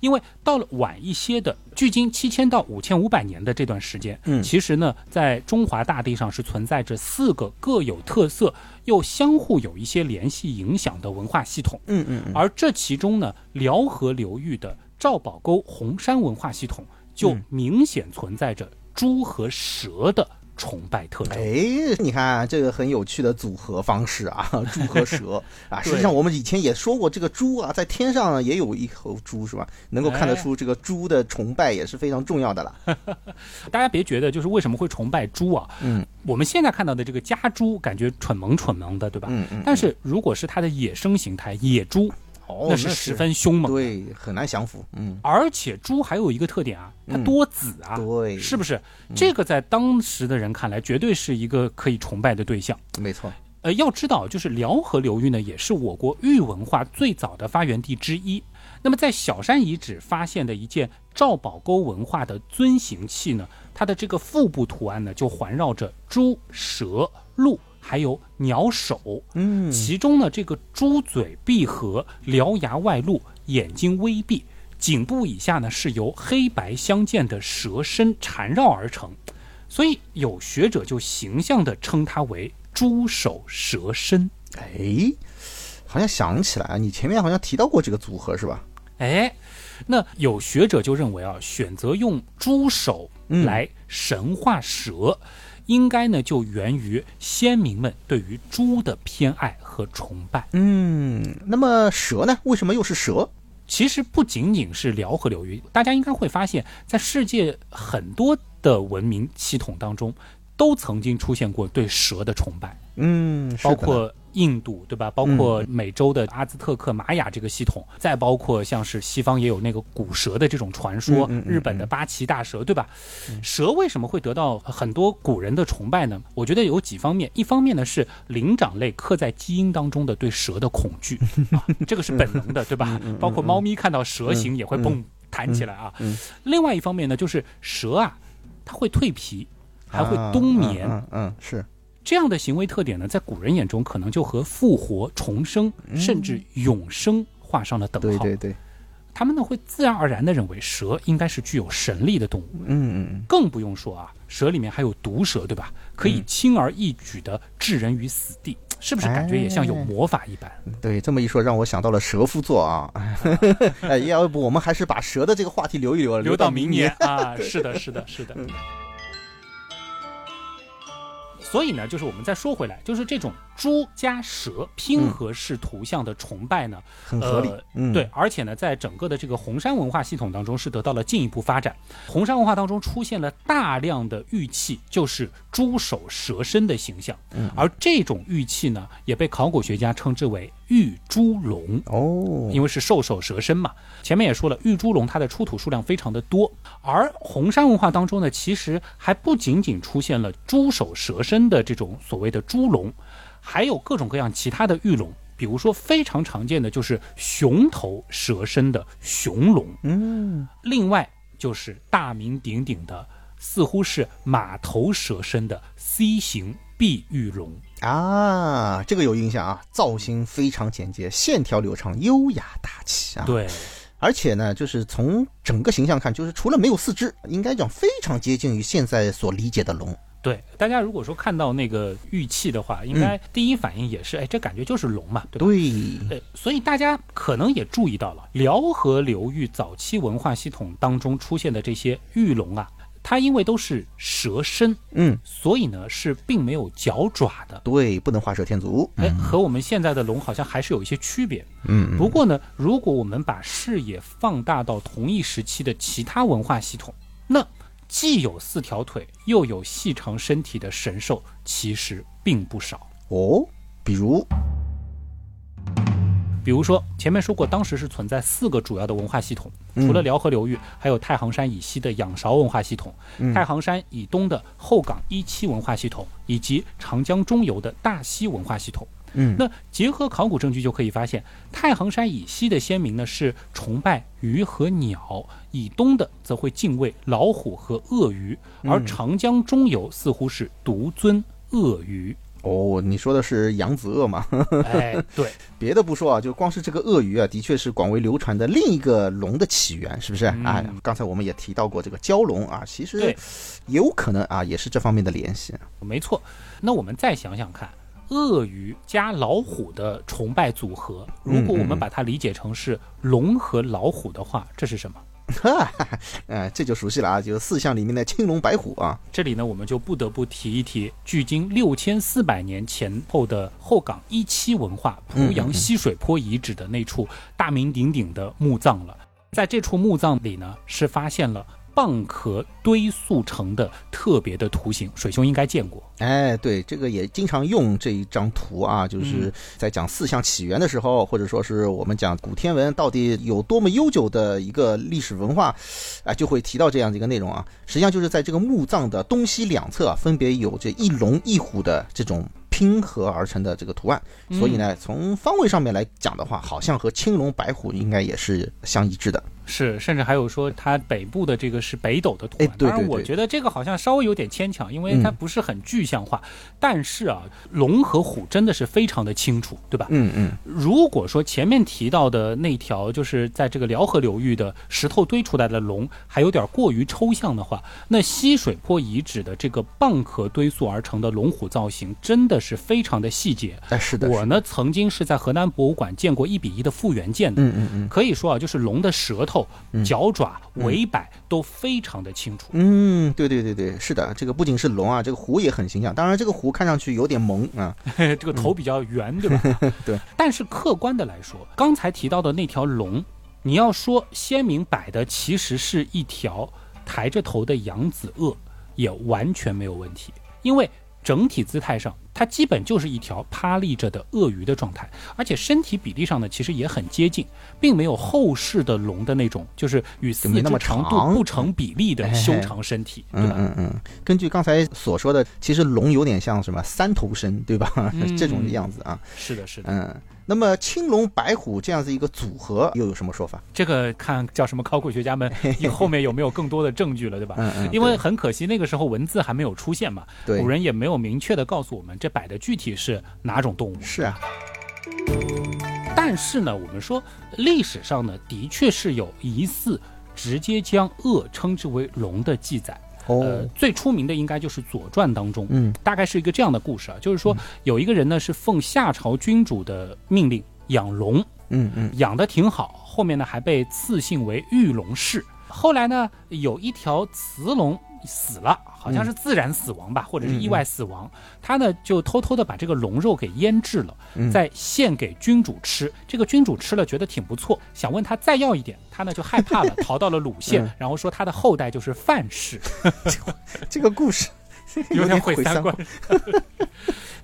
因为到了晚一些的，距今七千到五千五百年的这段时间，嗯其实呢，在中华大地上是存在着四个各有特色又相互有一些联系影响的文化系统，嗯嗯嗯，而这其中呢，辽河流域的赵宝沟红山文化系统就嗯明显存在着猪和蛇的崇拜特征。哎，你看这个很有趣的组合方式啊，猪和蛇啊。实际上我们以前也说过，这个猪啊，在天上也有一头猪，是吧？能够看得出这个猪的崇拜也是非常重要的了。大家别觉得就是为什么会崇拜猪啊？嗯，我们现在看到的这个家猪，感觉蠢萌蠢萌的，对吧？嗯嗯，但是如果是它的野生形态野猪，哦，那是十分凶猛。对，很难降服。嗯，而且猪还有一个特点啊，它嗯多子啊，对，是不是？这个在当时的人看来，绝对是一个可以崇拜的对象。没错。呃，要知道，就是辽河流域呢，也是我国玉文化最早的发源地之一。那么，在小山遗址发现的一件赵宝沟文化的尊形器呢，它的这个腹部图案呢，就环绕着猪、蛇、鹿，还有鸟首。嗯，其中呢，这个猪嘴闭合，獠牙外露，眼睛微闭，颈部以下呢是由黑白相间的蛇身缠绕而成，所以有学者就形象地称它为猪首蛇身。哎，好像想起来啊，你前面好像提到过这个组合是吧？哎，那有学者就认为啊，选择用猪首嗯来神化蛇，应该呢就源于先民们对于猪的偏爱和崇拜。嗯，那么蛇呢？为什么又是蛇？其实不仅仅是辽河流域，大家应该会发现，在世界很多的文明系统当中，都曾经出现过对蛇的崇拜，嗯，包括印度，对吧？包括美洲的阿兹特克、玛雅这个系统，再包括像是西方也有那个古蛇的这种传说，日本的八岐大蛇，对吧？蛇为什么会得到很多古人的崇拜呢？我觉得有几方面，一方面呢是灵长类刻在基因当中的对蛇的恐惧 啊，这个是本能的，对吧？包括猫咪看到蛇形也会蹦弹起来啊。嗯另外一方面呢，就是蛇啊，它会蜕皮，还会啊冬眠，嗯，是这样的行为特点呢，在古人眼中可能就和复活、重生，甚至永生画上了等号。对对对，他们呢会自然而然地认为蛇应该是具有神力的动物，嗯嗯更不用说啊，蛇里面还有毒蛇，对吧？可以轻而易举地置人于死地，是不是感觉也像有魔法一般？嗯，对，这么一说让我想到了蛇夫座啊，哎，要不我们还是把蛇的这个话题留一留，留到明年年。啊！是的，是的，是的。所以呢，就是我们再说回来，就是这种猪加蛇拼合式图像的崇拜呢，很合理呃。嗯，对，，而且呢，在整个的这个红山文化系统当中是得到了进一步发展。红山文化当中出现了大量的玉器，就是猪首蛇身的形象，嗯而这种玉器呢，也被考古学家称之为玉猪龙。哦，因为是兽首蛇身嘛。前面也说了，玉猪龙它的出土数量非常的多，而红山文化当中呢，其实还不仅仅出现了猪首蛇身的这种所谓的猪龙，还有各种各样其他的玉龙。比如说，非常常见的就是熊头蛇身的熊龙，嗯，另外就是大名鼎鼎的，似乎是马头蛇身的 C 型碧玉龙。啊，这个有印象啊，造型非常简洁，线条流畅，优雅大气啊。，对，而且呢，就是从整个形象看，就是除了没有四肢，应该讲非常接近于现在所理解的龙。对，大家如果说看到那个玉器的话，应该第一反应也是，哎，这感觉就是龙嘛，对吧？对，对，所以大家可能也注意到了，辽河流域早期文化系统当中出现的这些玉龙啊，它因为都是蛇身，嗯，所以呢是并没有脚爪的。对，不能画蛇添足。哎，和我们现在的龙好像还是有一些区别。嗯，不过呢，如果我们把视野放大到同一时期的其他文化系统，那既有四条腿又有细长身体的神兽，其实并不少。哦，比如，比如说前面说过，当时是存在四个主要的文化系统，除了辽河流域，还有太行山以西的仰韶文化系统，太行山以东的后港一期文化系统，以及长江中游的大溪文化系统。嗯，那结合考古证据就可以发现，太行山以西的先民呢是崇拜鱼和鸟，以东的则会敬畏老虎和鳄鱼，而长江中游似乎是独尊鳄鱼。哦，你说的是扬子鳄吗？哎，对，别的不说啊，就光是这个鳄鱼啊，的确是广为流传的另一个龙的起源，是不是？哎，刚才我们也提到过这个蛟龙啊，其实对有可能啊，也是这方面的联系。没错。那我们再想想看。鳄鱼加老虎的崇拜组合，如果我们把它理解成是龙和老虎的话，这是什么？哈，哎，这就熟悉了啊，就是四象里面的青龙白虎啊。这里呢，我们就不得不提一提，距今六千四百年前后的后港一期文化濮阳西水坡遗址的那处大名鼎鼎的墓葬了。在这处墓葬里呢，是发现了。蚌壳堆塑成的特别的图形，水兄应该见过。哎，对，这个也经常用这一张图啊，就是在讲四象起源的时候，或者说是我们讲古天文到底有多么悠久的一个历史文化，啊，就会提到这样的一个内容啊。实际上就是在这个墓葬的东西两侧啊，分别有这一龙一虎的这种拼合而成的这个图案，所以呢，从方位上面来讲的话，好像和青龙白虎应该也是相一致的。是，甚至还有说它北部的这个是北斗的图案。哎，对当然，我觉得这个好像稍微有点牵强，因为它不是很具象化。但是啊，龙和虎真的是非常的清楚，对吧？嗯嗯。如果说前面提到的那条就是在这个辽河流域的石头堆出来的龙还有点过于抽象的话，那西水坡遗址的这个蚌壳堆塑而成的龙虎造型真的是非常的细节。哎，是的。我呢曾经是在河南博物馆见过一比一的复原件的。嗯嗯嗯。可以说啊，就是龙的舌头。脚爪、尾摆都非常的清楚。嗯，对对对对，是的，这个不仅是龙啊，这个虎也很形象。当然，这个虎看上去有点萌啊，这个头比较圆，对吧？对。但是客观的来说，刚才提到的那条龙，你要说鲜明摆的其实是一条抬着头的扬子鳄，也完全没有问题，因为。整体姿态上，它基本就是一条趴立着的鳄鱼的状态，而且身体比例上呢，其实也很接近，并没有后世的龙的那种，就是与四肢长度不成比例的修长身体，对吧？嗯嗯。根据刚才所说的，其实龙有点像什么三头身，对吧？这种样子啊。是的，是的。嗯。那么青龙白虎这样子一个组合又有什么说法？这个看叫什么考古学家们 后面有没有更多的证据了，对吧？嗯嗯。因为很可惜那个时候文字还没有出现嘛，古人也没有明确的告诉我们这摆的具体是哪种动物。是啊。但是呢，我们说历史上呢，的确是有疑似直接将鳄称之为龙的记载。呃，最出名的应该就是《左传》当中，嗯，大概是一个这样的故事啊，就是说有一个人呢是奉夏朝君主的命令养龙，嗯嗯，养的挺好，后面呢还被赐姓为玉龙氏。后来呢有一条雌龙死了，好像是自然死亡吧，或者是意外死亡，他呢就偷偷的把这个龙肉给腌制了，再献给君主吃。这个君主吃了觉得挺不错，想问他再要一点。他呢就害怕了，逃到了鲁县，然后说他的后代就是范氏。这个 故事 有点毁三观。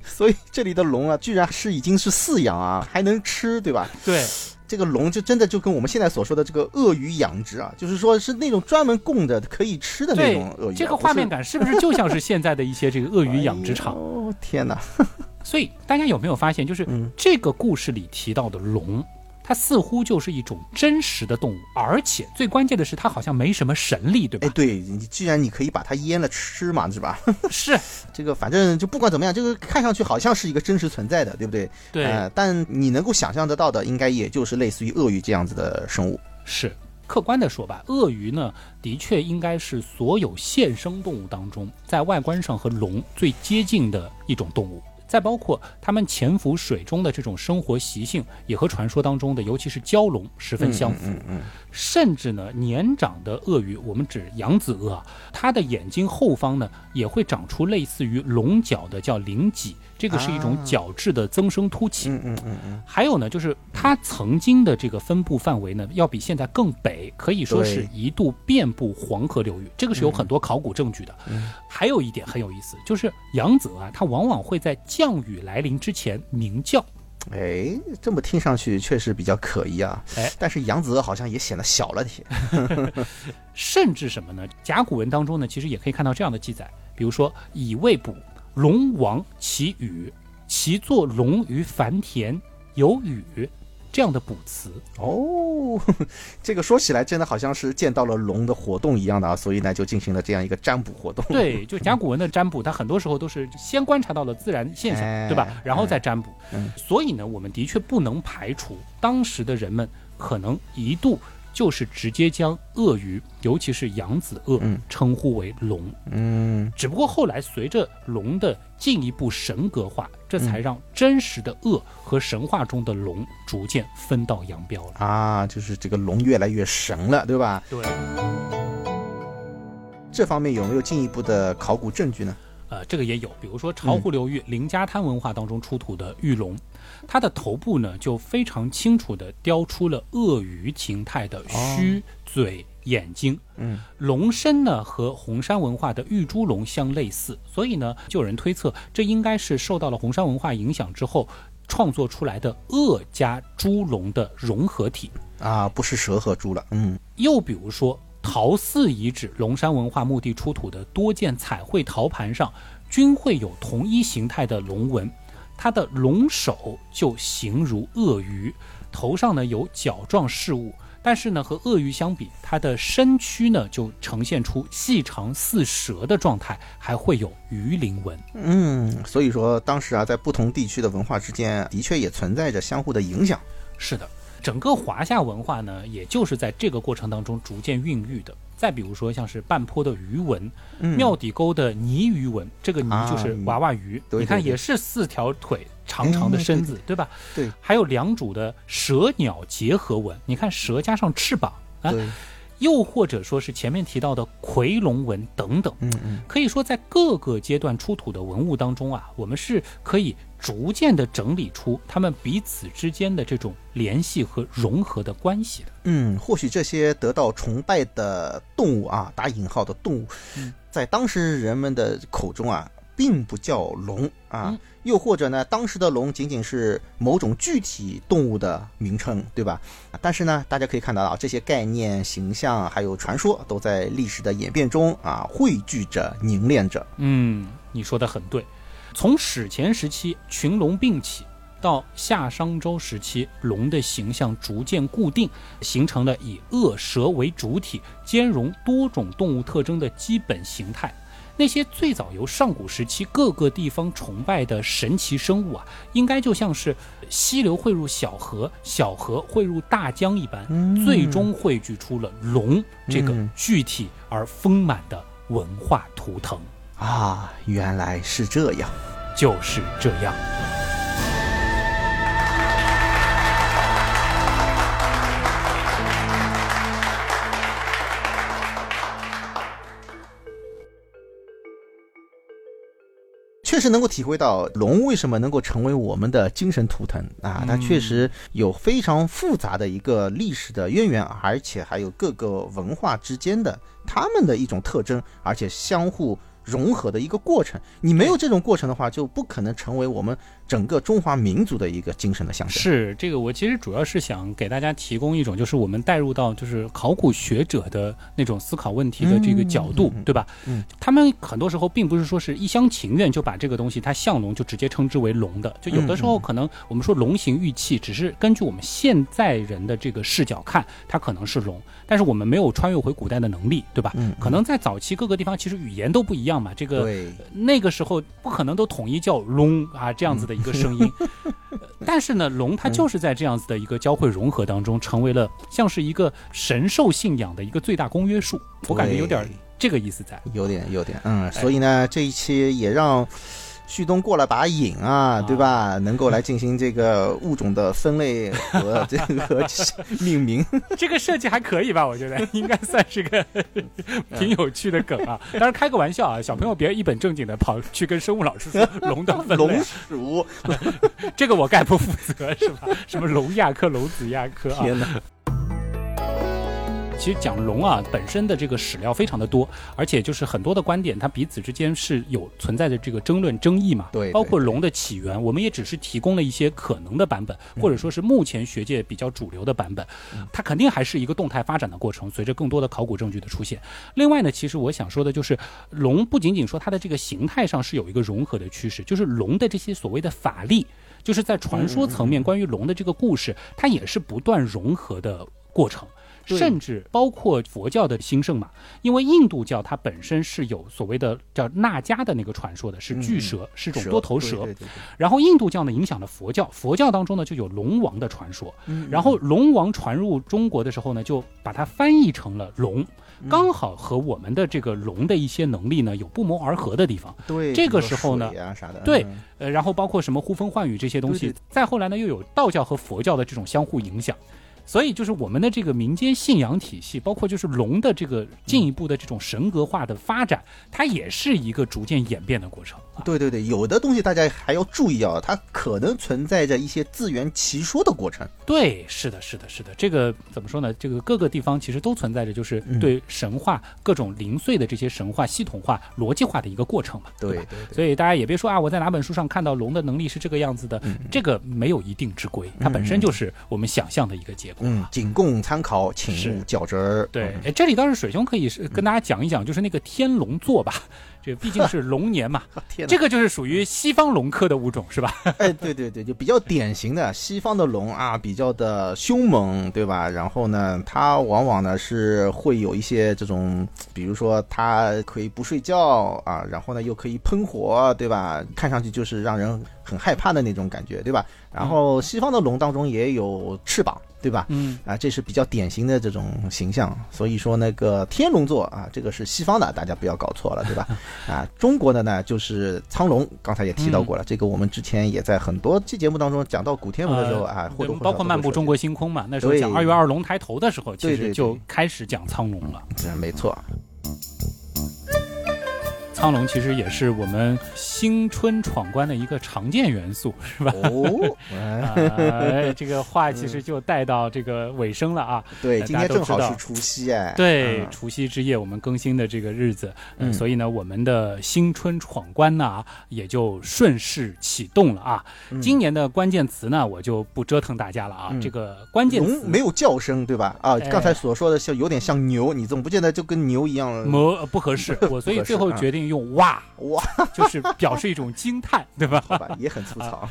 所以这里的龙啊，居然是已经是饲养啊，还能吃，对吧？对，这个龙就真的就跟我们现在所说的这个鳄鱼养殖啊，就是说是那种专门供的可以吃的那种鳄鱼。这个画面感是不是就像是现在的一些这个鳄鱼养殖场？哦天哪！所以大家有没有发现，就是这个故事里提到的龙？它似乎就是一种真实的动物，而且最关键的是，它好像没什么神力，对吧？哎，对你，既然你可以把它腌了吃嘛，是吧？是这个，反正就不管怎么样，这个看上去好像是一个真实存在的，对不对？对。但你能够想象得到的，应该也就是类似于鳄鱼这样子的生物。是。客观的说吧，鳄鱼呢，的确应该是所有现生动物当中，在外观上和龙最接近的一种动物。再包括它们潜伏水中的这种生活习性，也和传说当中的，尤其是蛟龙十分相符。嗯嗯甚至呢，年长的鳄鱼，我们指扬子鳄啊，它的眼睛后方呢也会长出类似于龙角的叫鳞脊，这个是一种啊角质的增生凸起。嗯嗯嗯嗯，还有呢，就是它曾经的这个分布范围呢，要比现在更北，可以说是一度遍布黄河流域，这个是有很多考古证据的。还有一点很有意思，就是扬子啊，它往往会在降雨来临之前鸣叫。哎，这么听上去确实比较可疑啊。哎，但是扬子鳄好像也显得小了些。甚至什么呢？甲骨文当中呢，其实也可以看到这样的记载，比如说“以未卜，龙王其羽，其作龙于凡田，有羽”这样的卜辞。哦，这个说起来真的好像是见到了龙的活动一样的啊，所以呢就进行了这样一个占卜活动。对，就甲骨文的占卜，它很多时候都是先观察到了自然现象，哎对吧？然后再占卜。嗯所以呢，我们的确不能排除当时的人们可能一度就是直接将鳄鱼，尤其是扬子鳄，嗯称呼为龙。嗯，只不过后来随着龙的进一步神格化，这嗯才让真实的鳄和神话中的龙逐渐分道扬镳了。啊，就是这个龙越来越神了，对吧？对，这方面有没有进一步的考古证据呢？呃，这个也有，比如说巢湖流域凌家滩文化当中出土的玉龙，它的头部呢就非常清楚地雕出了鳄鱼形态的须、嘴、眼睛。嗯，龙身呢和红山文化的玉猪龙相类似，所以呢就有人推测，这应该是受到了红山文化影响之后创作出来的鳄加猪龙的融合体。啊，不是蛇和猪了。嗯，又比如说，陶寺遗址龙山文化墓地出土的多件彩绘陶盘上，均会有同一形态的龙纹，它的龙首就形如鳄鱼，头上呢有角状饰物。但是呢，和鳄鱼相比，它的身躯呢就呈现出细长似蛇的状态，还会有鱼鳞纹。嗯，所以说当时啊，在不同地区的文化之间，的确也存在着相互的影响。是的，整个华夏文化呢，也就是在这个过程当中逐渐孕育的。再比如说，像是半坡的鱼纹，嗯庙底沟的泥鱼纹，这个泥啊就是娃娃鱼，你看也是四条腿、长长的身子，对吧？对，还有良渚的蛇鸟结合纹，你看蛇加上翅膀啊，又或者说是前面提到的夔龙纹等等。嗯嗯，可以说，在各个阶段出土的文物当中啊，我们是可以逐渐的整理出他们彼此之间的这种联系和融合的关系的。嗯，或许这些得到崇拜的动物啊，打引号的动物，在当时人们的口中啊，并不叫龙啊，嗯又或者呢，当时的龙仅仅是某种具体动物的名称，对吧？啊但是呢，大家可以看到啊，这些概念、形象还有传说，都在历史的演变中啊汇聚着、凝练着。嗯，你说的很对。从史前时期群龙并起，到夏商周时期，龙的形象逐渐固定，形成了以鳄、蛇为主体，兼容多种动物特征的基本形态。那些最早由上古时期各个地方崇拜的神奇生物啊，应该就像是溪流汇入小河，小河汇入大江一般，最终汇聚出了龙这个嗯具体而丰满的文化图腾。啊，原来是这样。就是这样。确实能够体会到龙为什么能够成为我们的精神图腾啊，它确实有非常复杂的一个历史的渊源，而且还有各个文化之间的他们的一种特征，而且相互融合的一个过程。你没有这种过程的话，就不可能成为我们整个中华民族的一个精神的象征。是这个，我其实主要是想给大家提供一种，就是我们带入到就是考古学者的那种思考问题的这个角度，对吧？嗯，他们很多时候并不是说是一厢情愿就把这个东西它像龙就直接称之为龙的，就有的时候可能我们说龙形玉器，只是根据我们现在人的这个视角看，它可能是龙，但是我们没有穿越回古代的能力，对吧？嗯嗯可能在早期各个地方其实语言都不一样。嘛，这个，那个时候不可能都统一叫龙啊这样子的一个声音，呃 但是呢，龙它就是在这样子的一个交汇融合当中，成为了像是一个神兽信仰的一个最大公约数，我感觉有点这个意思在。有点有点，嗯，所以呢，这一期也让旭东过了把瘾啊，对吧？能够来进行这个物种的分类和这个 命名，这个设计还可以吧？我觉得 应该算是个挺有趣的梗啊。当然开个玩笑啊，小朋友别一本正经的跑去跟生物老师说龙的分龙类，鼠，这个我概不负责是吧？什么龙亚科、龙子亚科啊？天哪！其实讲龙啊本身的这个史料非常的多，而且就是很多的观点，它彼此之间是有存在的这个争论争议嘛。对包括龙的起源，我们也只是提供了一些可能的版本，或者说是目前学界比较主流的版本。它肯定还是一个动态发展的过程，随着更多的考古证据的出现。另外呢，其实我想说的就是，龙不仅仅说它的这个形态上是有一个融合的趋势，就是龙的这些所谓的法力，就是在传说层面关于龙的这个故事，它也是不断融合的过程。对。甚至包括佛教的兴盛嘛，因为印度教它本身是有所谓的叫纳迦的那个传说的，是巨蛇，是种多头蛇。对对对。对然后印度教呢影响了佛教，佛教当中呢就有龙王的传说。嗯然后龙王传入中国的时候呢，就把它翻译成了龙，嗯。刚好和我们的这个龙的一些能力呢有不谋而合的地方。对，这个时候呢啊啥的，对嗯。呃，然后包括什么呼风唤雨这些东西，再后来呢又有道教和佛教的这种相互影响。所以就是我们的这个民间信仰体系，包括就是龙的这个进一步的这种神格化的发展，它也是一个逐渐演变的过程。啊。对对对，有的东西大家还要注意啊，它可能存在着一些自圆其说的过程。对，是的，是的，是的，这个怎么说呢？这个各个地方其实都存在着，就是嗯对神话各种零碎的这些神话系统化、逻辑化的一个过程嘛，吧？对对对，所以大家也别说啊，我在哪本书上看到龙的能力是这个样子的，嗯这个没有一定之规，它本身就是我们想象的一个结果。嗯，仅供参考，请勿较真儿。对嗯，哎，这里倒是水兄可以是跟大家讲一讲，就是那个天龙座吧，这毕竟是龙年嘛，天哪，这个就是属于西方龙科的物种是吧？哎，对对对，就比较典型的西方的龙啊，比较的凶猛，对吧？然后呢，它往往呢是会有一些这种，比如说它可以不睡觉啊，然后呢又可以喷火，对吧？看上去就是让人很害怕的那种感觉，对吧？然后西方的龙当中也有翅膀，对吧？嗯，啊，这是比较典型的这种形象，所以说那个天龙座啊，这个是西方的，大家不要搞错了，对吧？啊，中国的呢就是苍龙，刚才也提到过了，这个我们之前也在很多期节目当中讲到古天文的时候啊，或多或少包括漫步中国，星空嘛，那时候讲二月二龙抬头的时候，其实就开始讲苍龙了。嗯，没错，苍龙其实也是我们新春闯关的一个常见元素，是吧？哦，哎呃，这个话其实就带到这个尾声了啊。对，呃今天正好是除夕哎，对，嗯除夕之夜我们更新的这个日子，呃嗯所以呢，我们的新春闯关呢也就顺势启动了啊。嗯今年的关键词呢，我就不折腾大家了啊。嗯这个关键词没有叫声，对吧？啊，哎刚才所说的像有点像牛，你总不见得就跟牛一样，模呃 不合适，我所以最后啊决定用哇，哇，就是表示一种惊叹，对吧？好吧，也很粗糙，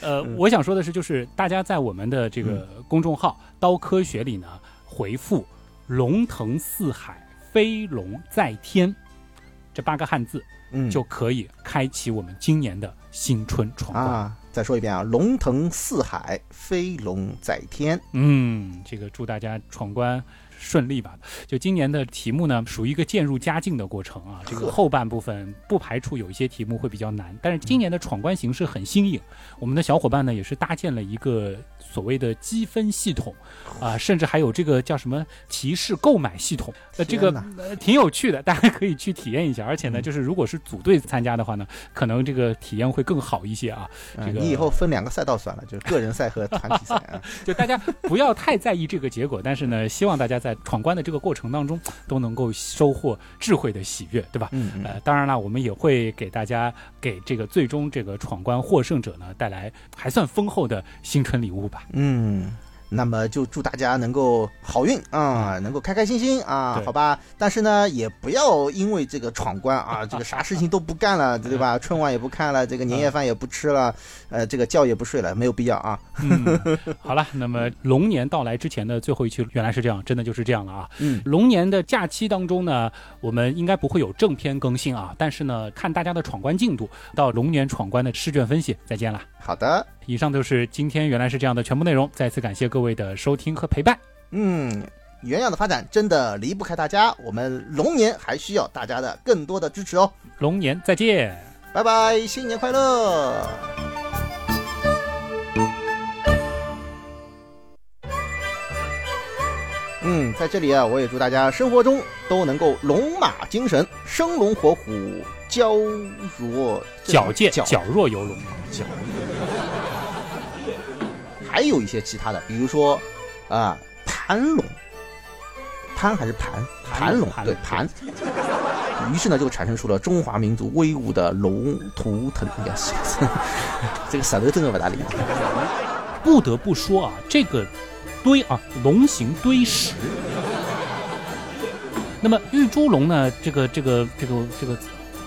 呃，嗯我想说的是，就是大家在我们的这个公众号“刀科学”里呢，回复“龙腾四海，飞龙在天”这八个汉字，嗯，就可以开启我们今年的新春闯关。啊，再说一遍啊，龙腾四海，飞龙在天。嗯，这个祝大家闯关顺利吧。就今年的题目呢，属于一个渐入佳境的过程啊。这个后半部分不排除有一些题目会比较难，但是今年的闯关形式很新颖。我们的小伙伴呢，也是搭建了一个所谓的积分系统啊，甚至还有这个叫什么提示购买系统。呃，这个呃挺有趣的，大家可以去体验一下。而且呢，嗯就是如果是组队参加的话呢，可能这个体验会更好一些啊。啊这个你以后分两个赛道算了，就是个人赛和团体赛啊。就大家不要太在意这个结果，但是呢，希望大家在闯关的这个过程当中都能够收获智慧的喜悦，对吧？嗯嗯，呃，当然了，我们也会给大家给这个最终这个闯关获胜者呢带来还算丰厚的新春礼物吧。嗯，那么就祝大家能够好运啊，能够开开心心啊，好吧？但是呢，也不要因为这个闯关啊，这个啥事情都不干了，对吧？春晚也不看了，这个年夜饭也不吃了，呃，这个觉也不睡了，没有必要啊。嗯，好了，那么龙年到来之前的最后一期原来是这样，真的就是这样了啊。嗯，龙年的假期当中呢，我们应该不会有正片更新啊，但是呢，看大家的闯关进度，到龙年闯关的试卷分析，再见啦。好的，以上就是今天原来是这样的全部内容，再次感谢各位的收听和陪伴。嗯，原样的发展真的离不开大家，我们龙年还需要大家的更多的支持哦。龙年再见。拜拜，新年快乐！嗯，在这里啊，我也祝大家生活中都能够龙马精神，生龙活虎，娇弱矫健，矫矫若游龙。矫。还有一些其他的，比如说啊，盘龙，盘还是盘？盘龙，盘对盘。于是呢，就产生出了中华民族威武的龙图腾。这个舌头真的不大灵。不得不说啊，这个堆啊，龙形堆石。那么玉猪龙呢？这个这个这个这个